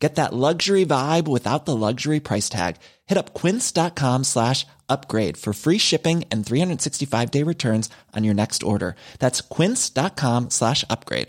Get that luxury vibe without the luxury price tag. Hit up quince.com slash upgrade for free shipping and 365 day returns on your next order. That's quince.com slash upgrade.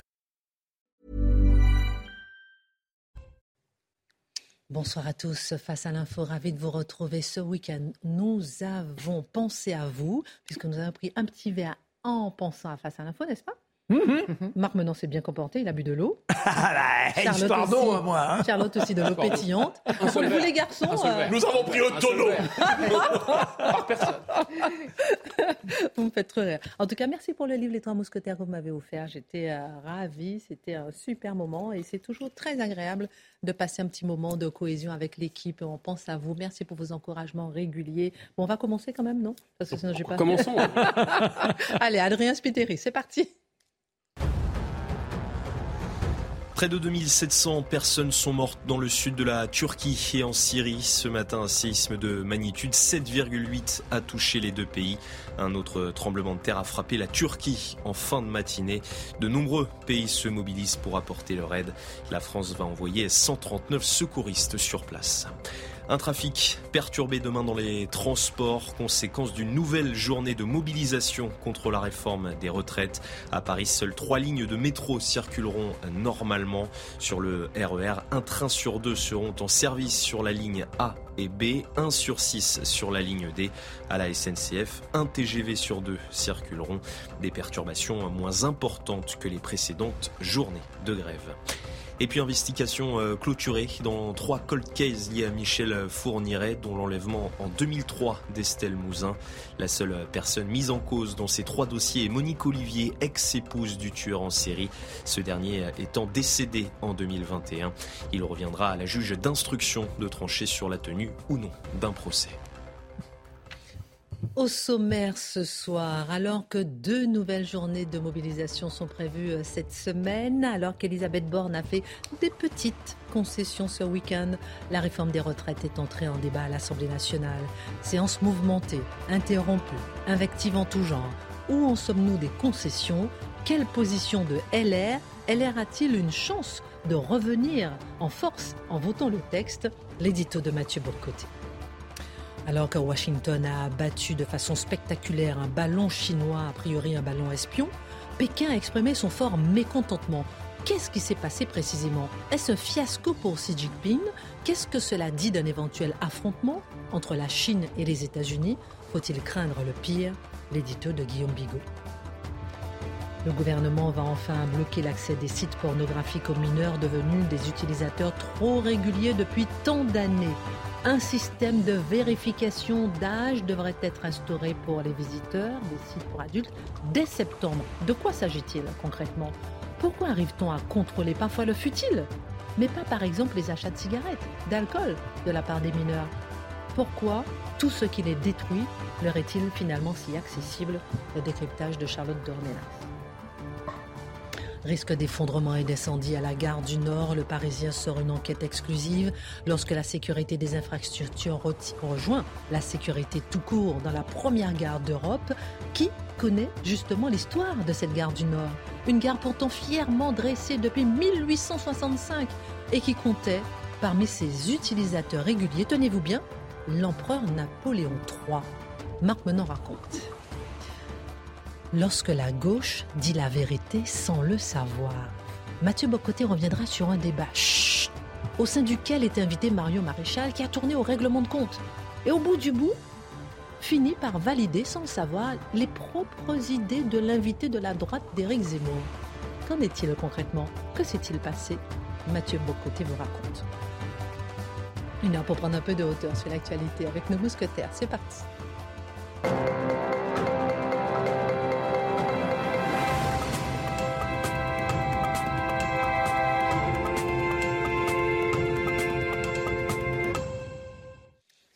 Bonsoir à tous. Face à l'info, ravi de vous retrouver ce week-end. Nous avons pensé à vous, puisque nous avons pris un petit verre en pensant à Face à l'info, n'est-ce pas? Mhm. Marc Menon s'est bien comporté, il a bu de l'eau. Ah bah, Charlotte aussi, moi. Hein. Charlotte aussi de l'eau pétillante. Vous, les garçons. Euh, Nous avons pris au tonneau. Par personne. Vous me faites très rire. En tout cas, merci pour le livre Les Trois Mousquetaires que vous m'avez offert. J'étais euh, ravie. C'était un super moment et c'est toujours très agréable de passer un petit moment de cohésion avec l'équipe. On pense à vous. Merci pour vos encouragements réguliers. Bon, on va commencer quand même, non? Parce que sinon, j'ai pas. Commençons. Allez, Adrien Spiteri, c'est parti. Près de 2700 personnes sont mortes dans le sud de la Turquie et en Syrie. Ce matin, un séisme de magnitude 7,8 a touché les deux pays. Un autre tremblement de terre a frappé la Turquie en fin de matinée. De nombreux pays se mobilisent pour apporter leur aide. La France va envoyer 139 secouristes sur place. Un trafic perturbé demain dans les transports, conséquence d'une nouvelle journée de mobilisation contre la réforme des retraites. À Paris, seules trois lignes de métro circuleront normalement sur le RER. E un train sur deux seront en service sur la ligne A et B, un sur six sur la ligne D. À la SNCF, un TGV sur deux circuleront. Des perturbations moins importantes que les précédentes journées de grève. Et puis investigation euh, clôturée dans trois cold cases liés à Michel Fourniret, dont l'enlèvement en 2003 d'Estelle Mouzin. La seule personne mise en cause dans ces trois dossiers est Monique Olivier, ex-épouse du tueur en série. Ce dernier étant décédé en 2021. Il reviendra à la juge d'instruction de trancher sur la tenue ou non d'un procès. Au sommaire ce soir, alors que deux nouvelles journées de mobilisation sont prévues euh, cette semaine, alors qu'Elisabeth Borne a fait des petites concessions ce week-end, la réforme des retraites est entrée en débat à l'Assemblée nationale. Séance mouvementée, interrompue, invective en tout genre. Où en sommes-nous des concessions? Quelle position de LR LR a-t-il une chance de revenir en force en votant le texte? L'édito de Mathieu Bourcoté. Alors que Washington a battu de façon spectaculaire un ballon chinois, a priori un ballon espion, Pékin a exprimé son fort mécontentement. Qu'est-ce qui s'est passé précisément? Est-ce un fiasco pour Xi Jinping? Qu'est-ce que cela dit d'un éventuel affrontement entre la Chine et les États-Unis? Faut-il craindre le pire? L'édito de Guillaume Bigot. Le gouvernement va enfin bloquer l'accès des sites pornographiques aux mineurs devenus des utilisateurs trop réguliers depuis tant d'années. Un système de vérification d'âge devrait être instauré pour les visiteurs des sites pour adultes dès septembre. De quoi s'agit-il concrètement? Pourquoi arrive-t-on à contrôler parfois le futile, mais pas par exemple les achats de cigarettes, d'alcool de la part des mineurs? Pourquoi tout ce qui les détruit leur est-il finalement si accessible? Le décryptage de Charlotte Dornelas. Risque d'effondrement et d'incendie à la gare du Nord. Le Parisien sort une enquête exclusive lorsque la sécurité des infrastructures rejoint la sécurité tout court dans la première gare d'Europe. Qui connaît justement l'histoire de cette gare du Nord? Une gare pourtant fièrement dressée depuis 1865 et qui comptait parmi ses utilisateurs réguliers, tenez-vous bien, l'empereur Napoléon III. Marc Menon raconte lorsque la gauche dit la vérité sans le savoir. Mathieu Bocoté reviendra sur un débat au sein duquel est invité Mario Maréchal qui a tourné au règlement de compte. Et au bout du bout, finit par valider sans le savoir les propres idées de l'invité de la droite d'Éric Zemmour. Qu'en est-il concrètement? Que s'est-il passé? Mathieu Bocoté vous raconte. Une heure pour prendre un peu de hauteur sur l'actualité avec nos mousquetaires. C'est parti.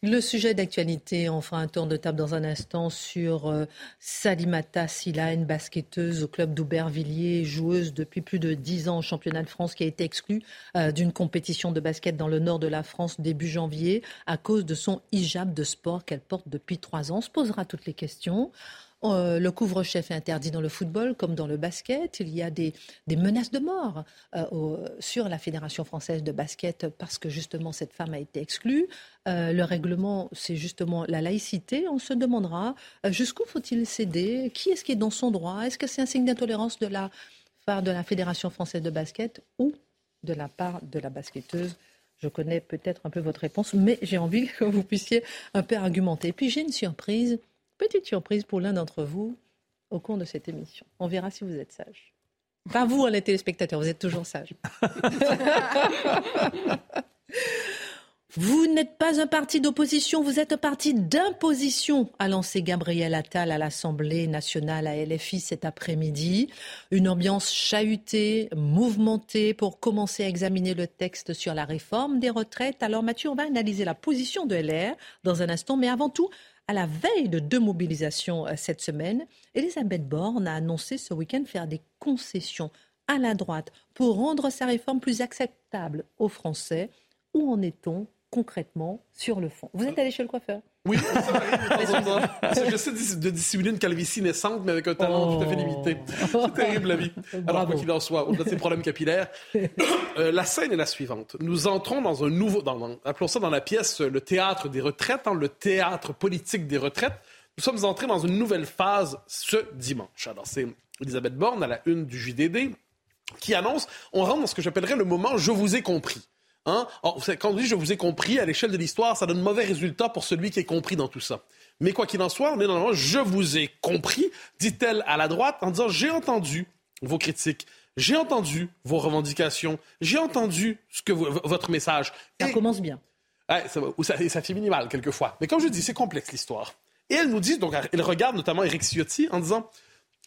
Le sujet d'actualité, on fera un tour de table dans un instant sur euh, Salimata Silla, basketteuse au club d'Aubervilliers, joueuse depuis plus de dix ans au championnat de France, qui a été exclue euh, d'une compétition de basket dans le nord de la France début janvier à cause de son hijab de sport qu'elle porte depuis trois ans. On se posera toutes les questions. Euh, le couvre-chef est interdit dans le football comme dans le basket. Il y a des, menaces de mort euh, sur la Fédération française de basket parce que justement cette femme a été exclue. Euh, le règlement, c'est justement la laïcité. On se demandera jusqu'où faut-il céder? Qui est-ce qui est dans son droit? Est-ce que c'est un signe d'intolérance de la part de la Fédération française de basket ou de la part de la basketteuse? Je connais peut-être un peu votre réponse, mais j'ai envie que vous puissiez un peu argumenter. Et puis j'ai une surprise Petite surprise pour l'un d'entre vous au cours de cette émission. On verra si vous êtes sage. Pas vous, hein, les téléspectateurs, vous êtes toujours sage. Vous n'êtes pas un parti d'opposition, vous êtes un parti d'imposition, a lancé Gabriel Attal à l'Assemblée nationale à LFI cet après-midi. Une ambiance chahutée, mouvementée pour commencer à examiner le texte sur la réforme des retraites. Alors Mathieu, on va analyser la position de LR dans un instant, mais avant tout, à la veille de deux mobilisations euh, cette semaine, Elisabeth Borne a annoncé ce week-end faire des concessions à la droite pour rendre sa réforme plus acceptable aux Français. Où en est-on concrètement sur le fond? Vous êtes allé chez le coiffeur? Oui, ça J'essaie de dissimuler une calvitie naissante, mais avec un talent tout à fait limité. C'est terrible, la vie. Alors, quoi qu'il en soit, au-delà de ces problèmes capillaires, euh, la scène est la suivante. Nous entrons dans un nouveau... Dans, appelons ça dans la pièce le théâtre des retraites, hein, le théâtre politique des retraites. Nous sommes entrés dans une nouvelle phase ce dimanche. Alors, c'est Elisabeth Borne à la une du JDD qui annonce, on rentre dans ce que j'appellerais le moment « je vous ai compris ». Hein? quand on dit je vous ai compris, à l'échelle de l'histoire, ça donne mauvais résultat pour celui qui est compris dans tout ça. Mais quoi qu'il en soit, on est dans le je vous ai compris, dit-elle à la droite en disant j'ai entendu vos critiques, j'ai entendu vos revendications, j'ai entendu ce que votre message. Ça commence bien. ça, ça, ça fait minimal quelquefois. Mais comme je dis, c'est complexe l'histoire. Et elle nous dit, donc elle regarde notamment Eric Ciotti en disant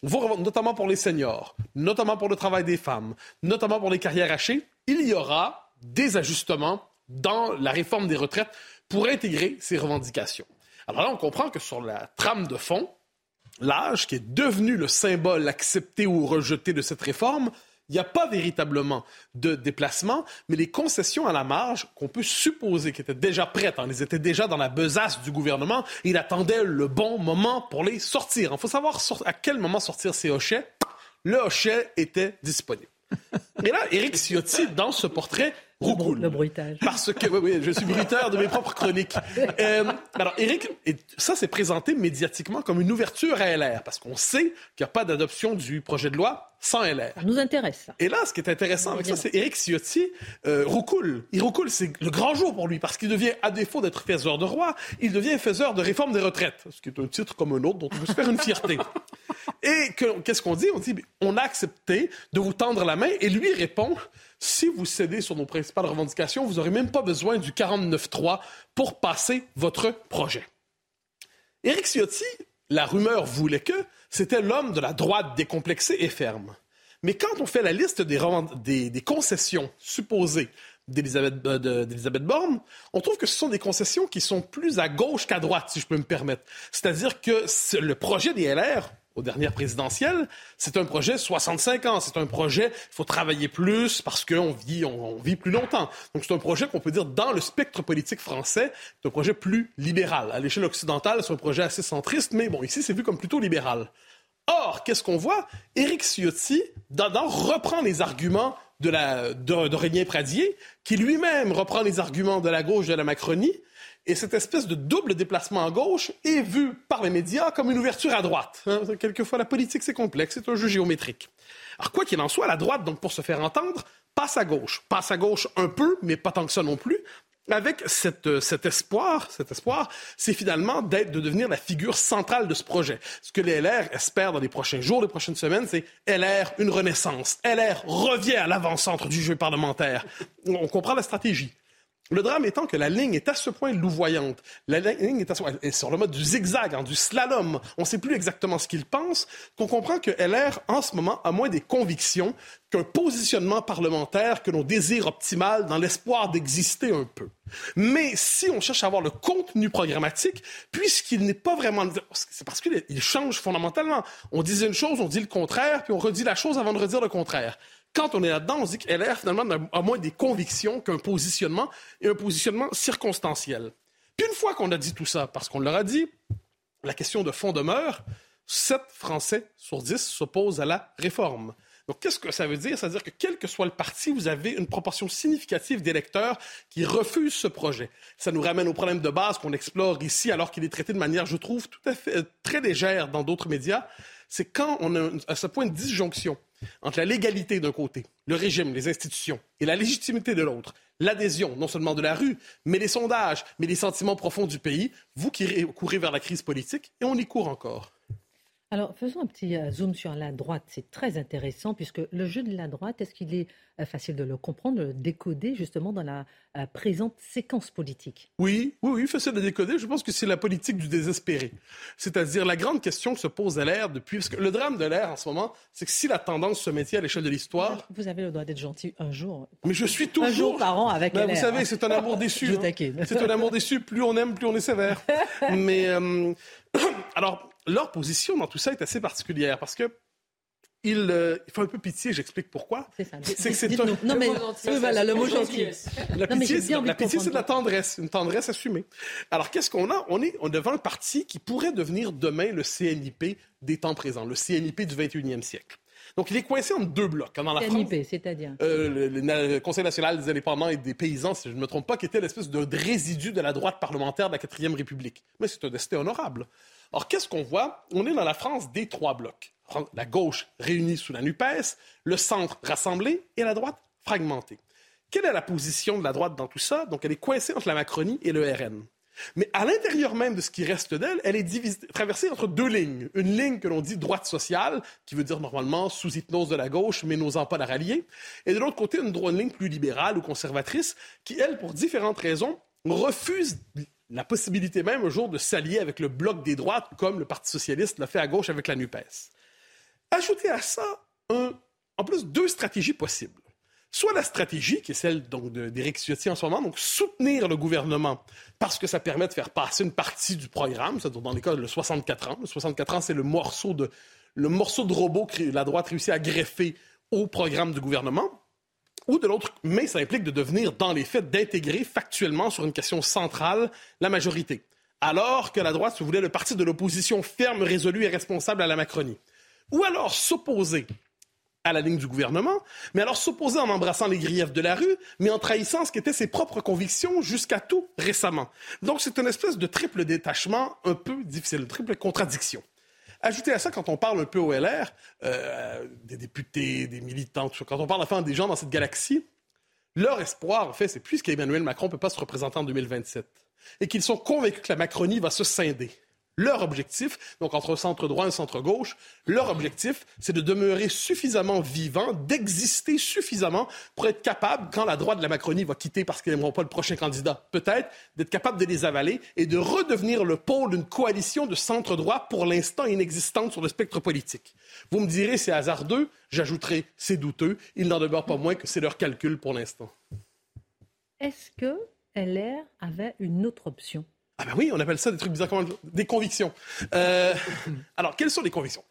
notamment pour les seniors, notamment pour le travail des femmes, notamment pour les carrières hachées, il y aura des ajustements dans la réforme des retraites pour intégrer ces revendications. Alors là, on comprend que sur la trame de fond, l'âge, qui est devenu le symbole accepté ou rejeté de cette réforme, il n'y a pas véritablement de déplacement, mais les concessions à la marge qu'on peut supposer qu'étaient déjà prêtes, hein, elles étaient déjà dans la besace du gouvernement, il attendait le bon moment pour les sortir. Il faut savoir à quel moment sortir ces hochets. Le hochet était disponible. Et là, Éric Ciotti, dans ce portrait, roucoule. Le bruitage. Parce que, oui, oui, je suis bruiteur de mes propres chroniques. Euh, alors, Éric, ça s'est présenté médiatiquement comme une ouverture à LR, parce qu'on sait qu'il n'y a pas d'adoption du projet de loi sans LR. Ça nous intéresse. Et là, ce qui est intéressant avec ça, c'est Éric Ciotti euh, roucoule. Il roucoule, c'est le grand jour pour lui, parce qu'il devient, à défaut d'être faiseur de roi, il devient faiseur de réforme des retraites, ce qui est un titre comme un autre dont on peut se faire une fierté. Et qu'est-ce qu'on dit? On dit, on a accepté de vous tendre la main, et lui répond, si vous cédez sur nos principales revendications, vous n'aurez même pas besoin du 49-3 pour passer votre projet. Éric Ciotti, la rumeur voulait que c'était l'homme de la droite décomplexée et ferme. Mais quand on fait la liste des, concessions supposées euh, d'Elisabeth Borne, on trouve que ce sont des concessions qui sont plus à gauche qu'à droite, si je peux me permettre. C'est-à-dire que le projet des LR, aux dernières présidentielles, c'est un projet 65 ans. C'est un projet, il faut travailler plus parce qu'on vit, on, vit plus longtemps. Donc c'est un projet qu'on peut dire dans le spectre politique français, c'est un projet plus libéral. À l'échelle occidentale, c'est un projet assez centriste, mais bon, ici c'est vu comme plutôt libéral. Or, qu'est-ce qu'on voit? Éric Ciotti, dedans, reprend les arguments de, la, de, Pradier, qui lui-même reprend les arguments de la gauche de la Macronie, et cette espèce de double déplacement à gauche est vu par les médias comme une ouverture à droite. Hein. Quelquefois, la politique, c'est complexe, c'est un jeu géométrique. Alors, quoi qu'il en soit, la droite, donc, pour se faire entendre, passe à gauche. Passe à gauche un peu, mais pas tant que ça non plus, avec euh, cet espoir, cet espoir, c'est finalement d'être, de devenir la figure centrale de ce projet. Ce que les LR espèrent dans les prochains jours, les prochaines semaines, c'est LR, une renaissance. LR revient à l'avant-centre du jeu parlementaire. On comprend la stratégie. Le drame étant que la ligne est à ce point louvoyante. La ligne est, à ce point, est sur le mode du zigzag, hein, du slalom. On ne sait plus exactement ce qu'il pense, qu'on comprend que LR, en ce moment, a moins des convictions qu'un positionnement parlementaire que l'on désire optimal dans l'espoir d'exister un peu. Mais si on cherche à avoir le contenu programmatique, puisqu'il n'est pas vraiment... C'est parce qu'il change fondamentalement. On dit une chose, on dit le contraire, puis on redit la chose avant de redire le contraire. Quand on est là-dedans, on dit que LR, finalement, a moins des convictions qu'un positionnement et un positionnement circonstanciel. Puis une fois qu'on a dit tout ça, parce qu'on leur a dit, la question de fond demeure, 7 Français sur 10 s'opposent à la réforme. Donc, qu'est-ce que ça veut dire? C'est-à-dire que quel que soit le parti, vous avez une proportion significative d'électeurs qui refusent ce projet. Ça nous ramène au problème de base qu'on explore ici, alors qu'il est traité de manière, je trouve, tout à fait euh, très légère dans d'autres médias. C'est quand on a à ce point de disjonction entre la légalité d'un côté, le régime, les institutions, et la légitimité de l'autre, l'adhésion non seulement de la rue, mais les sondages, mais les sentiments profonds du pays, vous qui courez vers la crise politique, et on y court encore. Alors, faisons un petit euh, zoom sur la droite. C'est très intéressant puisque le jeu de la droite, est-ce qu'il est euh, facile de le comprendre, de le décoder justement dans la euh, présente séquence politique? Oui, oui, oui, facile de décoder. Je pense que c'est la politique du désespéré. C'est-à-dire la grande question que se pose à l'air depuis. Parce que le drame de l'air en ce moment, c'est que si la tendance se maintient à l'échelle de l'histoire. Vous avez le droit d'être gentil un jour. Mais je suis toujours. Un jour par an avec ben, Vous savez, c'est un amour déçu. Hein. C'est un amour déçu. Plus on aime, plus on est sévère. Mais. alors, leur position dans tout ça est assez particulière parce que il, euh, faut un peu pitié, j'explique pourquoi. C'est ça. C'est que c'est un... Non, mais voilà, le mot gentil. La pitié, c'est de la tendresse, une tendresse assumée. Alors, qu'est-ce qu'on a? On est devant un parti qui pourrait devenir demain le CNIP des temps présents, le CNIP du 21e siècle. Donc, il est coincé entre deux blocs. Hein, dans la CNIP, c'est-à-dire? Euh, le, Conseil national des indépendants et des paysans, si je ne me trompe pas, qui était l'espèce de résidu de la droite parlementaire de la quatrième République. Mais c'est un destin honorable. Or, qu'est-ce qu'on voit? On est dans la France des trois blocs. La gauche réunie sous la NUPES, le centre rassemblé et la droite fragmentée. Quelle est la position de la droite dans tout ça? Donc, elle est coincée entre la Macronie et le RN. Mais à l'intérieur même de ce qui reste d'elle, elle est traversée entre deux lignes. Une ligne que l'on dit droite sociale, qui veut dire normalement sous hypnose de la gauche, mais n'osant pas la rallier. Et de l'autre côté, une, droite, ligne plus libérale ou conservatrice, qui, elle, pour différentes raisons, refuse la possibilité même un jour de s'allier avec le bloc des droites, comme le Parti socialiste l'a fait à gauche avec la NUPES. Ajoutez à ça, en plus, deux stratégies possibles. Soit la stratégie, qui est celle d'Éric Ciotti en ce moment, donc soutenir le gouvernement parce que ça permet de faire passer une partie du programme, c'est-à-dire dans les cas de 64 ans. Le 64 ans, c'est le le morceau de robot que la droite réussit à greffer au programme du gouvernement ou de l'autre, mais ça implique de devenir, dans les faits, d'intégrer factuellement sur une question centrale la majorité. Alors que la droite se voulait le parti de l'opposition ferme, résolu et responsable à la Macronie. Ou alors s'opposer à la ligne du gouvernement, mais alors s'opposer en embrassant les griefs de la rue, mais en trahissant ce qu'étaient ses propres convictions jusqu'à tout récemment. Donc c'est une espèce de triple détachement un peu difficile, une triple contradiction. Ajoutez à ça, quand on parle un peu au LR, euh, des députés, des militants, quand on parle enfin des gens dans cette galaxie, leur espoir, en fait, c'est puisqu'Emmanuel Macron ne peut pas se représenter en 2027 et qu'ils sont convaincus que la Macronie va se scinder. Leur objectif, donc entre centre droit et centre gauche, leur objectif, c'est de demeurer suffisamment vivant, d'exister suffisamment pour être capable, quand la droite de la Macronie va quitter parce qu'ils n'aimeront pas le prochain candidat, peut-être, d'être capable de les avaler et de redevenir le pôle d'une coalition de centre droit pour l'instant inexistante sur le spectre politique. Vous me direz, c'est hasardeux, j'ajouterai, c'est douteux. Il n'en demeure pas moins que c'est leur calcul pour l'instant. Est-ce que LR avait une autre option? Ah ben oui, on appelle ça des trucs bizarres, des convictions. Euh, alors, quelles sont les convictions?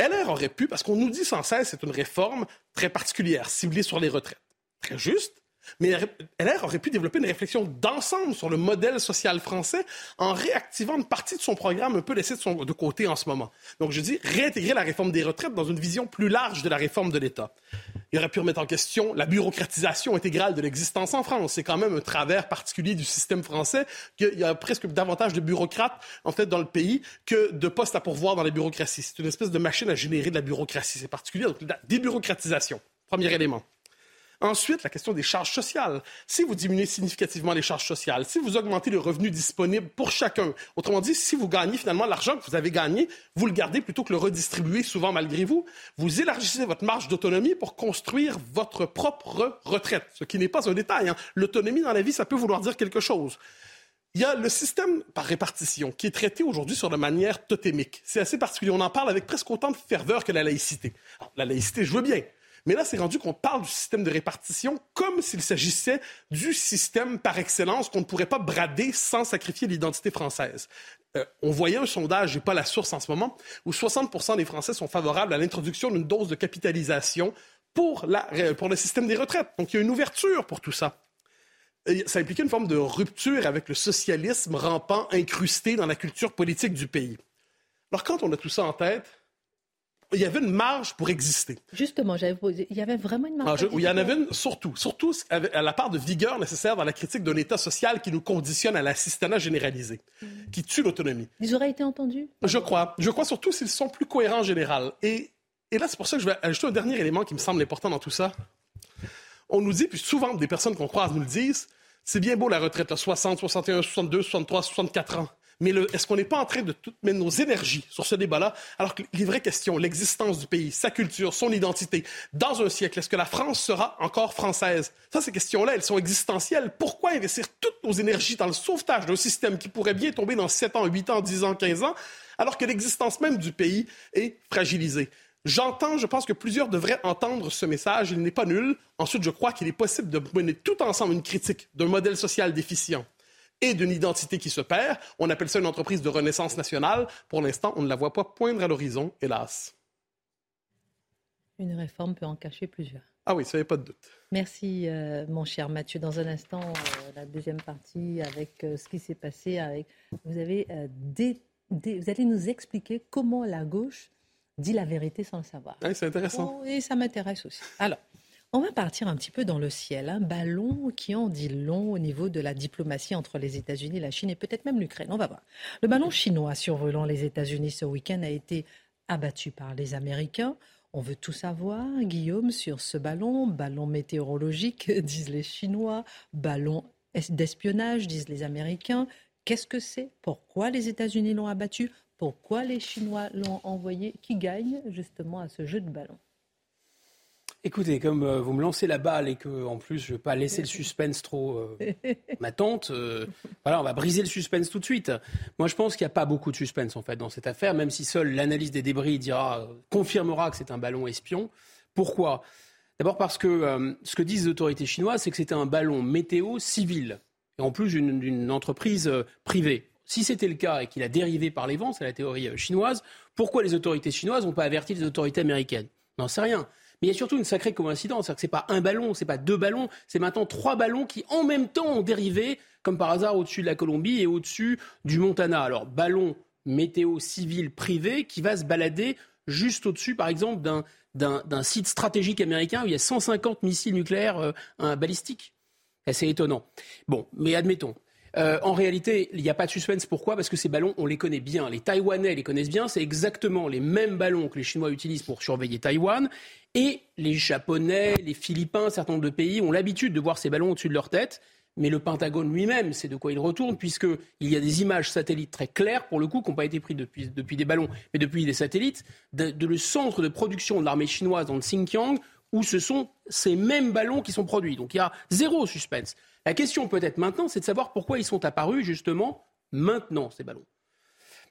LR aurait pu, parce qu'on nous dit sans cesse, c'est une réforme très particulière, ciblée sur les retraites. Très juste, mais LR aurait pu développer une réflexion d'ensemble sur le modèle social français en réactivant une partie de son programme un peu laissé de, côté en ce moment. Donc, je dis réintégrer la réforme des retraites dans une vision plus large de la réforme de l'État. Il aurait pu remettre en question la bureaucratisation intégrale de l'existence en France. C'est quand même un travers particulier du système français qu'il y a presque davantage de bureaucrates, en fait, dans le pays que de postes à pourvoir dans la bureaucratie. C'est une espèce de machine à générer de la bureaucratie. C'est particulier. Donc, la débureaucratisation, premier élément. Ensuite, la question des charges sociales. Si vous diminuez significativement les charges sociales, si vous augmentez le revenu disponible pour chacun, autrement dit, si vous gagnez finalement l'argent que vous avez gagné, vous le gardez plutôt que le redistribuer souvent malgré vous, vous élargissez votre marge d'autonomie pour construire votre propre retraite, ce qui n'est pas un détail. Hein. L'autonomie dans la vie, ça peut vouloir dire quelque chose. Il y a le système par répartition qui est traité aujourd'hui sur la manière totémique. C'est assez particulier. On en parle avec presque autant de ferveur que la laïcité. la laïcité, je veux bien. Mais là, c'est rendu qu'on parle du système de répartition comme s'il s'agissait du système par excellence qu'on ne pourrait pas brader sans sacrifier l'identité française. Euh, on voyait un sondage, j'ai pas la source en ce moment, où 60% des Français sont favorables à l'introduction d'une dose de capitalisation pour, pour le système des retraites. Donc, il y a une ouverture pour tout ça ça impliquait une forme de rupture avec le socialisme rampant, incrusté dans la culture politique du pays. Alors, quand on a tout ça en tête, il y avait une marge pour exister. Justement, j'avais posé. Il y avait vraiment une marge. Ah, il y en avait une surtout, surtout à la part de vigueur nécessaire dans la critique d'un État social qui nous conditionne à l'assistanat généralisé, qui tue l'autonomie. Ils auraient été entendus Je crois. Je crois surtout s'ils sont plus cohérents en général. Et, et là, c'est pour ça que je vais ajouter un dernier élément qui me semble important dans tout ça on nous dit, puis souvent des personnes qu'on croise nous le disent, c'est bien beau la retraite, là, 60, 61, 62, 63, 64 ans. Mais est-ce qu'on n'est pas en train de mettre nos énergies sur ce débat-là, alors que les vraies questions, l'existence du pays, sa culture, son identité, dans un siècle, est-ce que la France sera encore française? Ça, ces questions-là, elles sont existentielles. Pourquoi investir toutes nos énergies dans le sauvetage d'un système qui pourrait bien tomber dans 7 ans, 8 ans, 10 ans, 15 ans, alors que l'existence même du pays est fragilisée? J'entends, je pense que plusieurs devraient entendre ce message. Il n'est pas nul. Ensuite, je crois qu'il est possible de mener tout ensemble une critique d'un modèle social déficient et d'une identité qui se perd. On appelle ça une entreprise de renaissance nationale. Pour l'instant, on ne la voit pas poindre à l'horizon, hélas. Une réforme peut en cacher plusieurs. Ah oui, ça n'y a pas de doute. Merci, euh, mon cher Mathieu. Dans un instant, euh, la deuxième partie avec euh, ce qui s'est passé. Avec... Vous, avez, vous allez nous expliquer comment la gauche dit la vérité sans le savoir. Oui, c'est intéressant. Oh, et ça m'intéresse aussi. Alors, on va partir un petit peu dans le ciel. Un ballon qui en dit long au niveau de la diplomatie entre les États-Unis, la Chine et peut-être même l'Ukraine. On va voir. Le ballon chinois survolant les États-Unis ce week-end a été abattu par les Américains. On veut tout savoir, Guillaume, sur ce ballon. Ballon météorologique, disent les Chinois. Ballon d'espionnage, disent les Américains. Qu'est-ce que c'est? Pourquoi les États-Unis l'ont abattu? Pourquoi les Chinois l'ont envoyé? Qui gagne justement à ce jeu de ballon? Écoutez, comme euh, vous me lancez la balle et que en plus je ne veux pas laisser le suspense trop euh, m'attente, euh, voilà, on va briser le suspense tout de suite. Moi, je pense qu'il n'y a pas beaucoup de suspense en fait dans cette affaire, même si seule l'analyse des débris dira, confirmera que c'est un ballon espion. Pourquoi? D'abord parce que ce que disent les autorités chinoises, c'est que c'était un ballon météo civil et en plus d'une entreprise privée. Si c'était le cas et qu'il a dérivé par les vents, c'est la théorie euh, chinoise, pourquoi les autorités chinoises n'ont pas averti les autorités américaines? N'en sait rien. Mais il y a surtout une sacrée coïncidence, c'est que pas un ballon, c'est pas deux ballons, c'est maintenant trois ballons qui en même temps ont dérivé, comme par hasard, au-dessus de la Colombie et au-dessus du Montana. Alors ballon météo civil privé qui va se balader juste au-dessus, par exemple, d'un site stratégique américain où il y a 150 missiles nucléaires euh, balistiques. C'est étonnant. Bon, mais admettons. Euh, en réalité, il n'y a pas de suspense. Pourquoi? Parce que ces ballons, on les connaît bien. Les Taïwanais les connaissent bien. C'est exactement les mêmes ballons que les Chinois utilisent pour surveiller Taïwan. Et les Japonais, les Philippins, un certain nombre de pays ont l'habitude de voir ces ballons au-dessus de leur tête. Mais le Pentagone lui-même, c'est de quoi il retourne, puisqu'il y a des images satellites très claires, pour le coup, qui n'ont pas été prises depuis, des ballons, mais depuis des satellites, de, le centre de production de l'armée chinoise dans le Xinjiang, où ce sont ces mêmes ballons qui sont produits. Donc il y a zéro suspense. La question peut-être maintenant, c'est de savoir pourquoi ils sont apparus justement maintenant, ces ballons.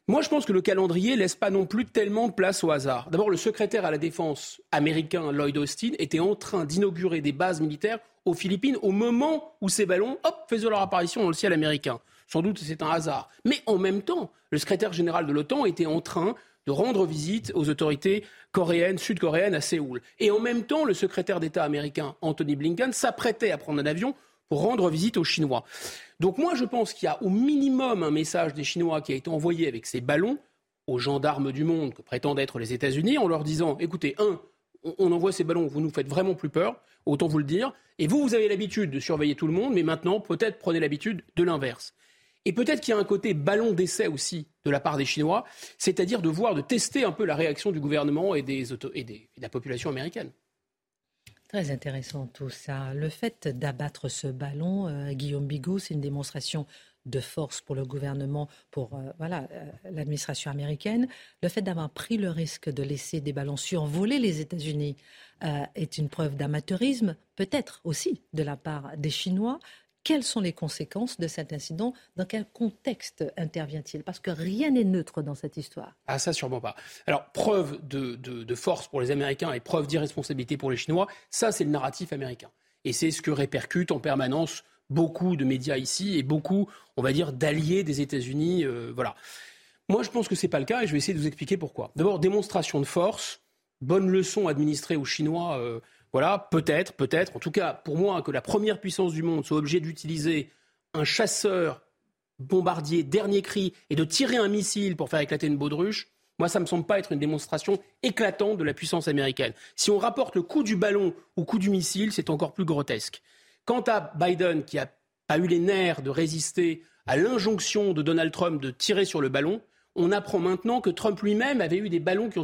Moi, je pense que le calendrier laisse pas non plus tellement de place au hasard. D'abord, le secrétaire à la défense américain Lloyd Austin était en train d'inaugurer des bases militaires aux Philippines au moment où ces ballons, hop, faisaient leur apparition dans le ciel américain. Sans doute, c'est un hasard. Mais en même temps, le secrétaire général de l'OTAN était en train de rendre visite aux autorités coréennes, sud-coréennes à Séoul. Et en même temps, le secrétaire d'État américain Anthony Blinken s'apprêtait à prendre un avion rendre visite aux Chinois. Donc moi, je pense qu'il y a au minimum un message des Chinois qui a été envoyé avec ces ballons aux gendarmes du monde que prétendent être les États-Unis en leur disant, écoutez, un, on envoie ces ballons, vous nous faites vraiment plus peur, autant vous le dire, et vous, vous avez l'habitude de surveiller tout le monde, mais maintenant, peut-être prenez l'habitude de l'inverse. Et peut-être qu'il y a un côté ballon d'essai aussi de la part des Chinois, c'est-à-dire de voir, de tester un peu la réaction du gouvernement et, des, et de la population américaine. Très intéressant tout ça. Le fait d'abattre ce ballon, euh, Guillaume Bigot, c'est une démonstration de force pour le gouvernement, pour euh, voilà euh, l'administration américaine. Le fait d'avoir pris le risque de laisser des ballons survoler les États-Unis est une preuve d'amateurisme, peut-être aussi de la part des Chinois. Quelles sont les conséquences de cet incident? Dans quel contexte intervient-il? Parce que rien n'est neutre dans cette histoire. Ah, ça, sûrement pas. Alors, preuve de, force pour les Américains et preuve d'irresponsabilité pour les Chinois, ça, c'est le narratif américain. Et c'est ce que répercute en permanence beaucoup de médias ici et beaucoup, on va dire, d'alliés des États-Unis. Euh, voilà. Moi, je pense que ce n'est pas le cas et je vais essayer de vous expliquer pourquoi. D'abord, démonstration de force, bonne leçon administrée aux Chinois. Euh, voilà, peut-être, peut-être. En tout cas, pour moi, que la première puissance du monde soit obligée d'utiliser un chasseur bombardier dernier cri et de tirer un missile pour faire éclater une baudruche, moi, ça ne me semble pas être une démonstration éclatante de la puissance américaine. Si on rapporte le coup du ballon au coup du missile, c'est encore plus grotesque. Quant à Biden, qui n'a pas eu les nerfs de résister à l'injonction de Donald Trump de tirer sur le ballon, on apprend maintenant que Trump lui-même avait eu des ballons qui ont,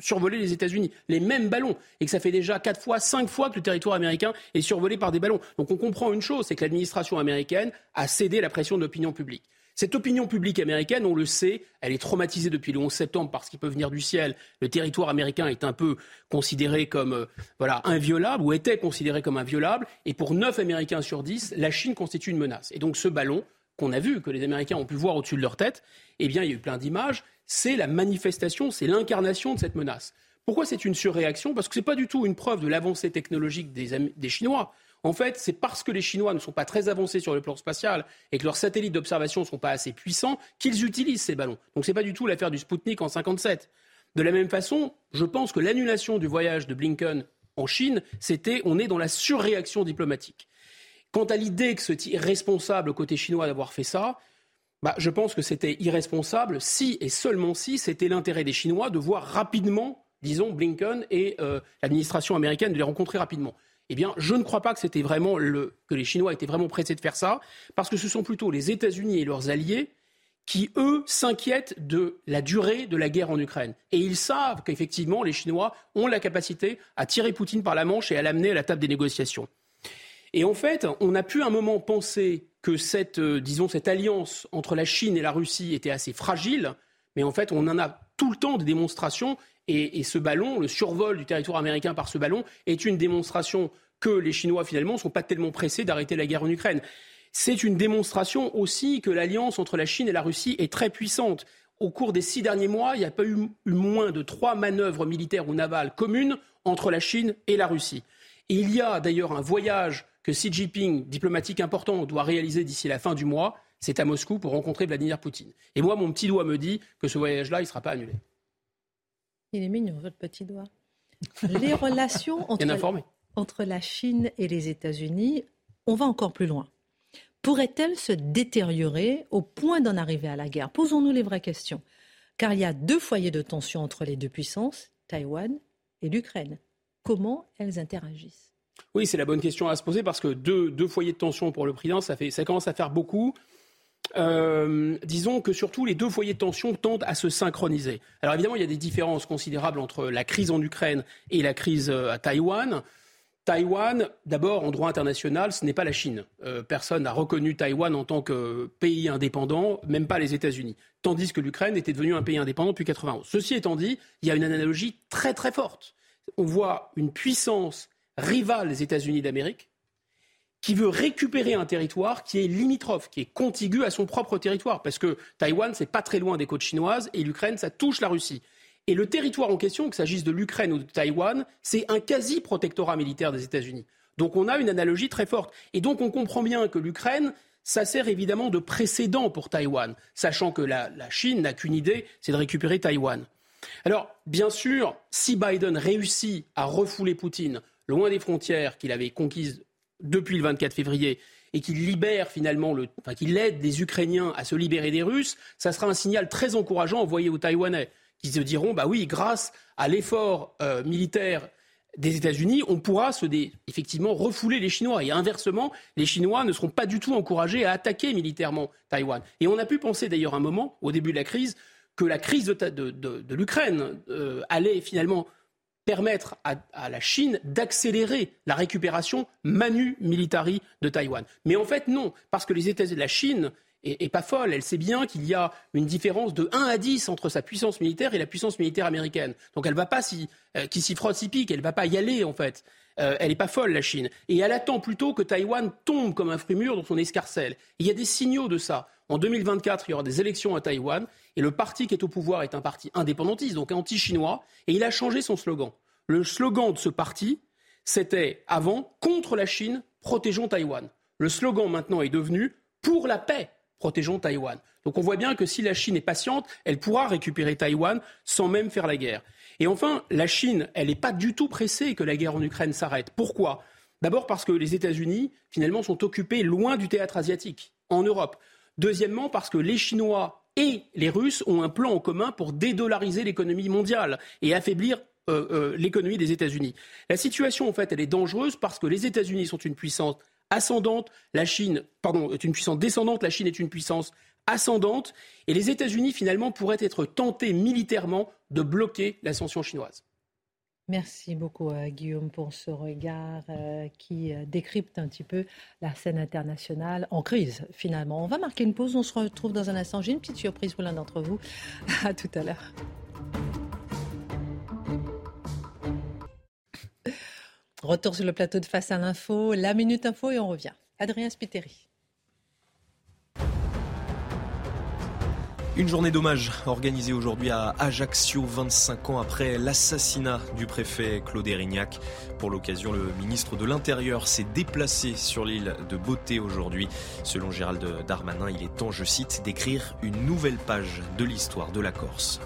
survolé les États-Unis, les mêmes ballons, et que ça fait déjà quatre fois, cinq fois que le territoire américain est survolé par des ballons. Donc on comprend une chose, c'est que l'administration américaine a cédé la pression de l'opinion publique. Cette opinion publique américaine, on le sait, elle est traumatisée depuis le 11 septembre parce qu'il peut venir du ciel. Le territoire américain est un peu considéré comme euh, inviolable ou était considéré comme inviolable. Et pour 9 Américains sur 10, la Chine constitue une menace. Et donc ce ballon, qu'on a vu, que les Américains ont pu voir au-dessus de leur tête, eh bien, il y a eu plein d'images. C'est la manifestation, c'est l'incarnation de cette menace. Pourquoi c'est une surréaction? Parce que ce n'est pas du tout une preuve de l'avancée technologique des, Chinois. En fait, c'est parce que les Chinois ne sont pas très avancés sur le plan spatial et que leurs satellites d'observation ne sont pas assez puissants qu'ils utilisent ces ballons. Donc ce n'est pas du tout l'affaire du Sputnik en 57. De la même façon, je pense que l'annulation du voyage de Blinken en Chine, c'était on est dans la surréaction diplomatique. Quant à l'idée que c'est irresponsable côté chinois d'avoir fait ça, bah, je pense que c'était irresponsable si et seulement si c'était l'intérêt des Chinois de voir rapidement, disons, Blinken et euh, l'administration américaine de les rencontrer rapidement. Eh bien, je ne crois pas que c'était vraiment que les Chinois étaient vraiment pressés de faire ça, parce que ce sont plutôt les États-Unis et leurs alliés qui, eux, s'inquiètent de la durée de la guerre en Ukraine. Et ils savent qu'effectivement, les Chinois ont la capacité à tirer Poutine par la manche et à l'amener à la table des négociations. Et en fait, on a pu un moment penser que cette, euh, disons, cette alliance entre la Chine et la Russie était assez fragile, mais en fait, on en a tout le temps des démonstrations. Et, ce ballon, le survol du territoire américain par ce ballon, est une démonstration que les Chinois, finalement, ne sont pas tellement pressés d'arrêter la guerre en Ukraine. C'est une démonstration aussi que l'alliance entre la Chine et la Russie est très puissante. Au cours des six derniers mois, il n'y a pas eu moins de trois manœuvres militaires ou navales communes entre la Chine et la Russie. Et il y a d'ailleurs un voyage que Xi Jinping, diplomatique important, doit réaliser d'ici la fin du mois, c'est à Moscou pour rencontrer Vladimir Poutine. Et moi, mon petit doigt me dit que ce voyage-là, il ne sera pas annulé. Il est mignon, votre petit doigt. Les relations entre, entre la Chine et les États-Unis, on va encore plus loin. Pourrait-elle se détériorer au point d'en arriver à la guerre? Posons-nous les vraies questions. Car il y a deux foyers de tension entre les deux puissances, Taïwan et l'Ukraine. Comment elles interagissent? Oui, c'est la bonne question à se poser parce que deux, foyers de tension pour le président, ça, fait, ça commence à faire beaucoup. Euh, disons que surtout les deux foyers de tension tendent à se synchroniser. Alors évidemment, il y a des différences considérables entre la crise en Ukraine et la crise euh, à Taïwan. Taïwan, d'abord, en droit international, ce n'est pas la Chine. Euh, personne n'a reconnu Taïwan en tant que pays indépendant, même pas les États-Unis. Tandis que l'Ukraine était devenue un pays indépendant depuis 1991. Ceci étant dit, il y a une analogie très très forte. On voit une puissance rival des États-Unis d'Amérique, qui veut récupérer un territoire qui est limitrophe, qui est contigu à son propre territoire, parce que Taïwan, c'est pas très loin des côtes chinoises, et l'Ukraine, ça touche la Russie. Et le territoire en question, qu'il s'agisse de l'Ukraine ou de Taïwan, c'est un quasi-protectorat militaire des États-Unis. Donc on a une analogie très forte. Et donc on comprend bien que l'Ukraine, ça sert évidemment de précédent pour Taïwan, sachant que la, la Chine n'a qu'une idée, c'est de récupérer Taïwan. Alors, bien sûr, si Biden réussit à refouler Poutine, loin des frontières qu'il avait conquises depuis le 24 février et qu'il libère finalement, le, enfin, qu'il aide les Ukrainiens à se libérer des Russes, ça sera un signal très encourageant envoyé aux Taïwanais, qui se diront, bah oui, grâce à l'effort euh, militaire des États-Unis, on pourra se effectivement refouler les Chinois. Et inversement, les Chinois ne seront pas du tout encouragés à attaquer militairement Taïwan. Et on a pu penser d'ailleurs un moment, au début de la crise, que la crise de, l'Ukraine euh, allait finalement permettre à, la Chine d'accélérer la récupération manu militari de Taïwan. Mais en fait, non, parce que les États-Unis, la Chine est, pas folle. Elle sait bien qu'il y a une différence de 1 à 10 entre sa puissance militaire et la puissance militaire américaine. Donc elle va pas euh, qui s'y frotte, s'y pique. Elle va pas y aller, en fait. Euh, elle n'est pas folle, la Chine. Et elle attend plutôt que Taïwan tombe comme un fruit mûr dans son escarcelle. il y a des signaux de ça. En 2024, il y aura des élections à Taïwan. Et le parti qui est au pouvoir est un parti indépendantiste, donc anti-chinois. Et il a changé son slogan. Le slogan de ce parti, c'était avant contre la Chine, protégeons Taïwan. Le slogan maintenant est devenu pour la paix, protégeons Taïwan. Donc on voit bien que si la Chine est patiente, elle pourra récupérer Taïwan sans même faire la guerre. Et enfin, la Chine, elle n'est pas du tout pressée que la guerre en Ukraine s'arrête. Pourquoi? D'abord parce que les États-Unis, finalement, sont occupés loin du théâtre asiatique, en Europe. Deuxièmement, parce que les Chinois et les Russes ont un plan en commun pour dédollariser l'économie mondiale et affaiblir euh, euh, l'économie des États-Unis. La situation, en fait, elle est dangereuse parce que les États-Unis sont une puissance ascendante, la Chine, pardon, est une puissance descendante, la Chine est une puissance ascendante, et les États-Unis, finalement, pourraient être tentés militairement de bloquer l'ascension chinoise. Merci beaucoup euh, Guillaume pour ce regard euh, qui euh, décrypte un petit peu la scène internationale en crise finalement. On va marquer une pause, on se retrouve dans un instant. J'ai une petite surprise pour l'un d'entre vous. À tout à l'heure. Retour sur le plateau de Face à l'info, la Minute Info et on revient. Adrien Spiteri. Une journée d'hommage organisée aujourd'hui à Ajaccio, 25 ans après l'assassinat du préfet Claude Erignac. Pour l'occasion, le ministre de l'Intérieur s'est déplacé sur l'île de Beauté aujourd'hui. Selon Gérald Darmanin, il est temps, je cite, d'écrire une nouvelle page de l'histoire de la Corse.